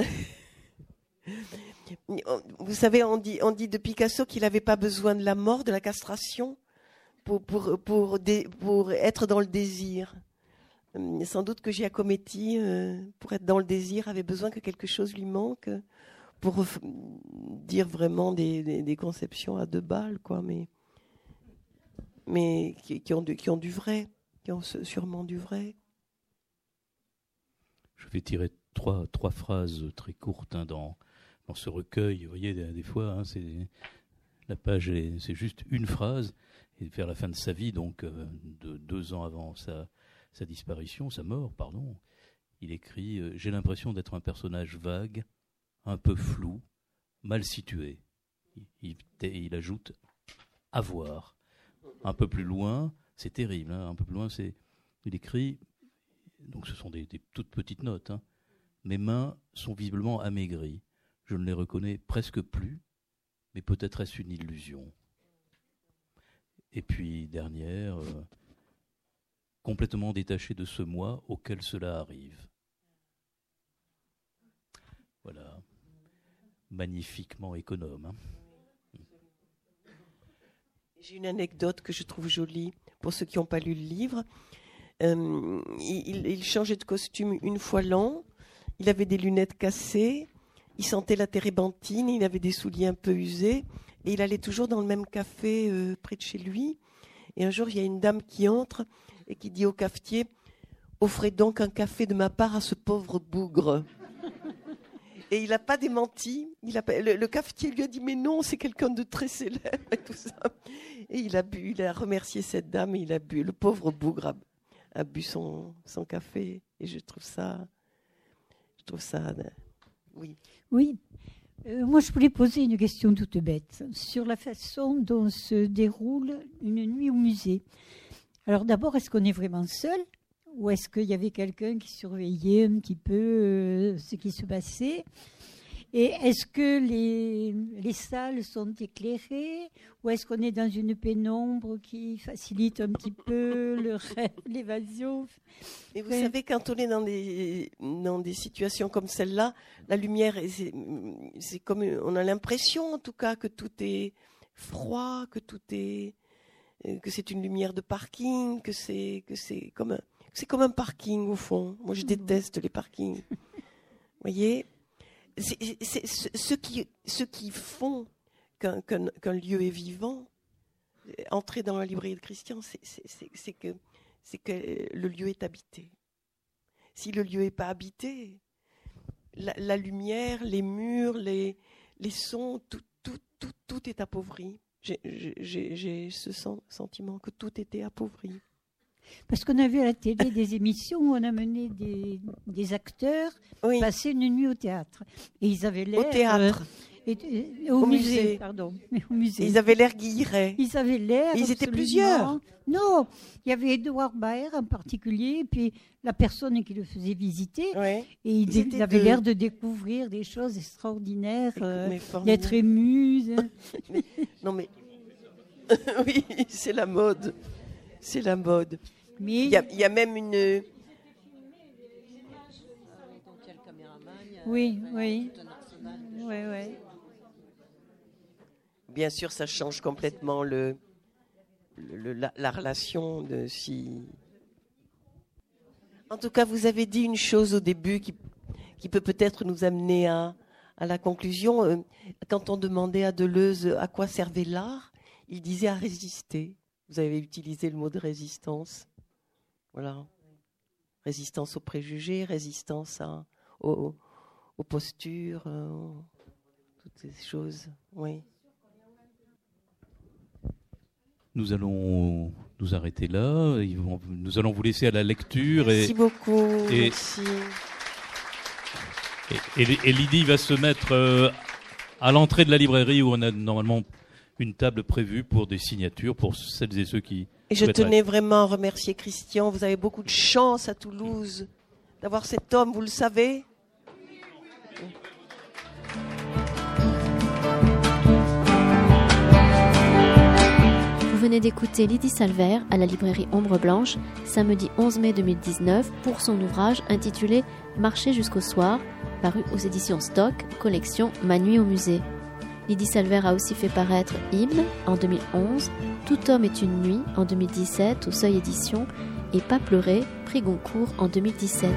S3: *laughs* vous savez, on dit, de Picasso qu'il n'avait pas besoin de la mort, de la castration, pour, pour être dans le désir. Euh, sans doute que Giacometti, euh, pour être dans le désir, avait besoin que quelque chose lui manque pour dire vraiment des, conceptions à deux balles, quoi, mais, mais qui, ont, du, vrai, qui ont sûrement du vrai.
S2: Je vais tirer trois, trois phrases très courtes hein, dans, dans ce recueil. Vous voyez, des, fois, hein, c'est, la page, c'est juste une phrase, et vers la fin de sa vie, donc euh, de deux ans avant sa sa disparition, sa mort, pardon, il écrit euh, J'ai l'impression d'être un personnage vague, un peu flou, mal situé. Il, ajoute à voir. Un peu plus loin, c'est terrible, hein, un peu plus loin, c'est. Il écrit, donc ce sont des, toutes petites notes, hein, Mes mains sont visiblement amaigries. Je ne les reconnais presque plus, mais peut-être est-ce une illusion. Et puis, dernière, euh, complètement détaché de ce moi auquel cela arrive. Voilà, magnifiquement économe. Hein.
S3: J'ai une anecdote que je trouve jolie pour ceux qui n'ont pas lu le livre. Euh, il, changeait de costume une fois l'an. Il avait des lunettes cassées. Il sentait la térébenthine. Il avait des souliers un peu usés. Et il allait toujours dans le même café euh, près de chez lui. Et un jour, il y a une dame qui entre et qui dit au cafetier Offrez donc un café de ma part à ce pauvre bougre. Et il n'a pas démenti. A, le, cafetier lui a dit Mais non, c'est quelqu'un de très célèbre et tout ça. Et il a bu, il a remercié cette dame et il a bu. Le pauvre bougre a, bu son, café. Et je trouve ça. Je trouve ça. Oui.
S5: Oui. Euh, moi, je voulais poser une question toute bête sur la façon dont se déroule une nuit au musée. Alors d'abord, est-ce qu'on est vraiment seul ou est-ce qu'il y avait quelqu'un qui surveillait un petit peu euh, ce qui se passait? Et est-ce que les, les salles sont éclairées ou est-ce qu'on est dans une pénombre qui facilite un petit peu *laughs* l'évasion?
S3: Et vous savez, quand on est dans des, dans des situations comme celle-là, la lumière, c'est comme on a l'impression en tout cas que tout est froid, que tout est que c'est une lumière de parking, que c'est que c'est comme un c'est comme un parking au fond. Moi, je mmh. déteste les parkings. Vous *laughs* voyez, c'est ceux qui ceux qui font qu'un lieu est vivant. Entrer dans la librairie de Christian, c'est que c'est que le lieu est habité. Si le lieu n'est pas habité, la, lumière, les murs, les, les sons, tout, tout, tout, tout est appauvri. J'ai ce sentiment que tout était appauvri.
S5: Parce qu'on a vu à la télé des émissions où on a mené des, des acteurs passer une nuit au théâtre. Et ils avaient l'air.
S3: Au théâtre.
S5: Euh, et, au, musée, pardon. *laughs* Au musée.
S3: Ils avaient l'air guillerets.
S5: Ils avaient l'air.
S3: Ils étaient plusieurs.
S5: Non, il y avait Edouard Baer en particulier, puis la personne qui le faisait visiter. Et il, avait l'air de découvrir des choses extraordinaires, euh, d'être ému. *laughs*
S3: non mais. *laughs* oui, c'est la mode. C'est la mode. Mais... Il, y a, il y a même une.
S5: Oui, oui. Oui, oui.
S3: Bien sûr, ça change complètement le, la, relation. En tout cas, vous avez dit une chose au début qui, peut peut-être nous amener à, à la conclusion. Euh, quand on demandait à Deleuze à quoi servait l'art, il disait à résister. Vous avez utilisé le mot de résistance. Voilà. Résistance aux préjugés, résistance aux, aux, postures, euh, toutes ces choses. Oui.
S2: Nous allons nous arrêter là. Nous allons vous laisser à la lecture.
S3: Merci beaucoup. Et, Merci.
S2: Et, Lydie va se mettre euh, à l'entrée de la librairie où on a normalement une table prévue pour des signatures pour celles et ceux qui.
S3: Et je tenais vraiment à remercier Christian. Vous avez beaucoup de chance à Toulouse d'avoir cet homme, vous le savez.
S1: Venez d'écouter Lydie Salver à la librairie Ombre Blanche samedi 11 mai 2019 pour son ouvrage intitulé Marcher jusqu'au soir, paru aux éditions Stock, collection Ma nuit au musée. Lydie Salver a aussi fait paraître Hymne en 2011, Tout homme est une nuit en 2017 au Seuil Édition et Pas pleurer, prix Goncourt en 2017.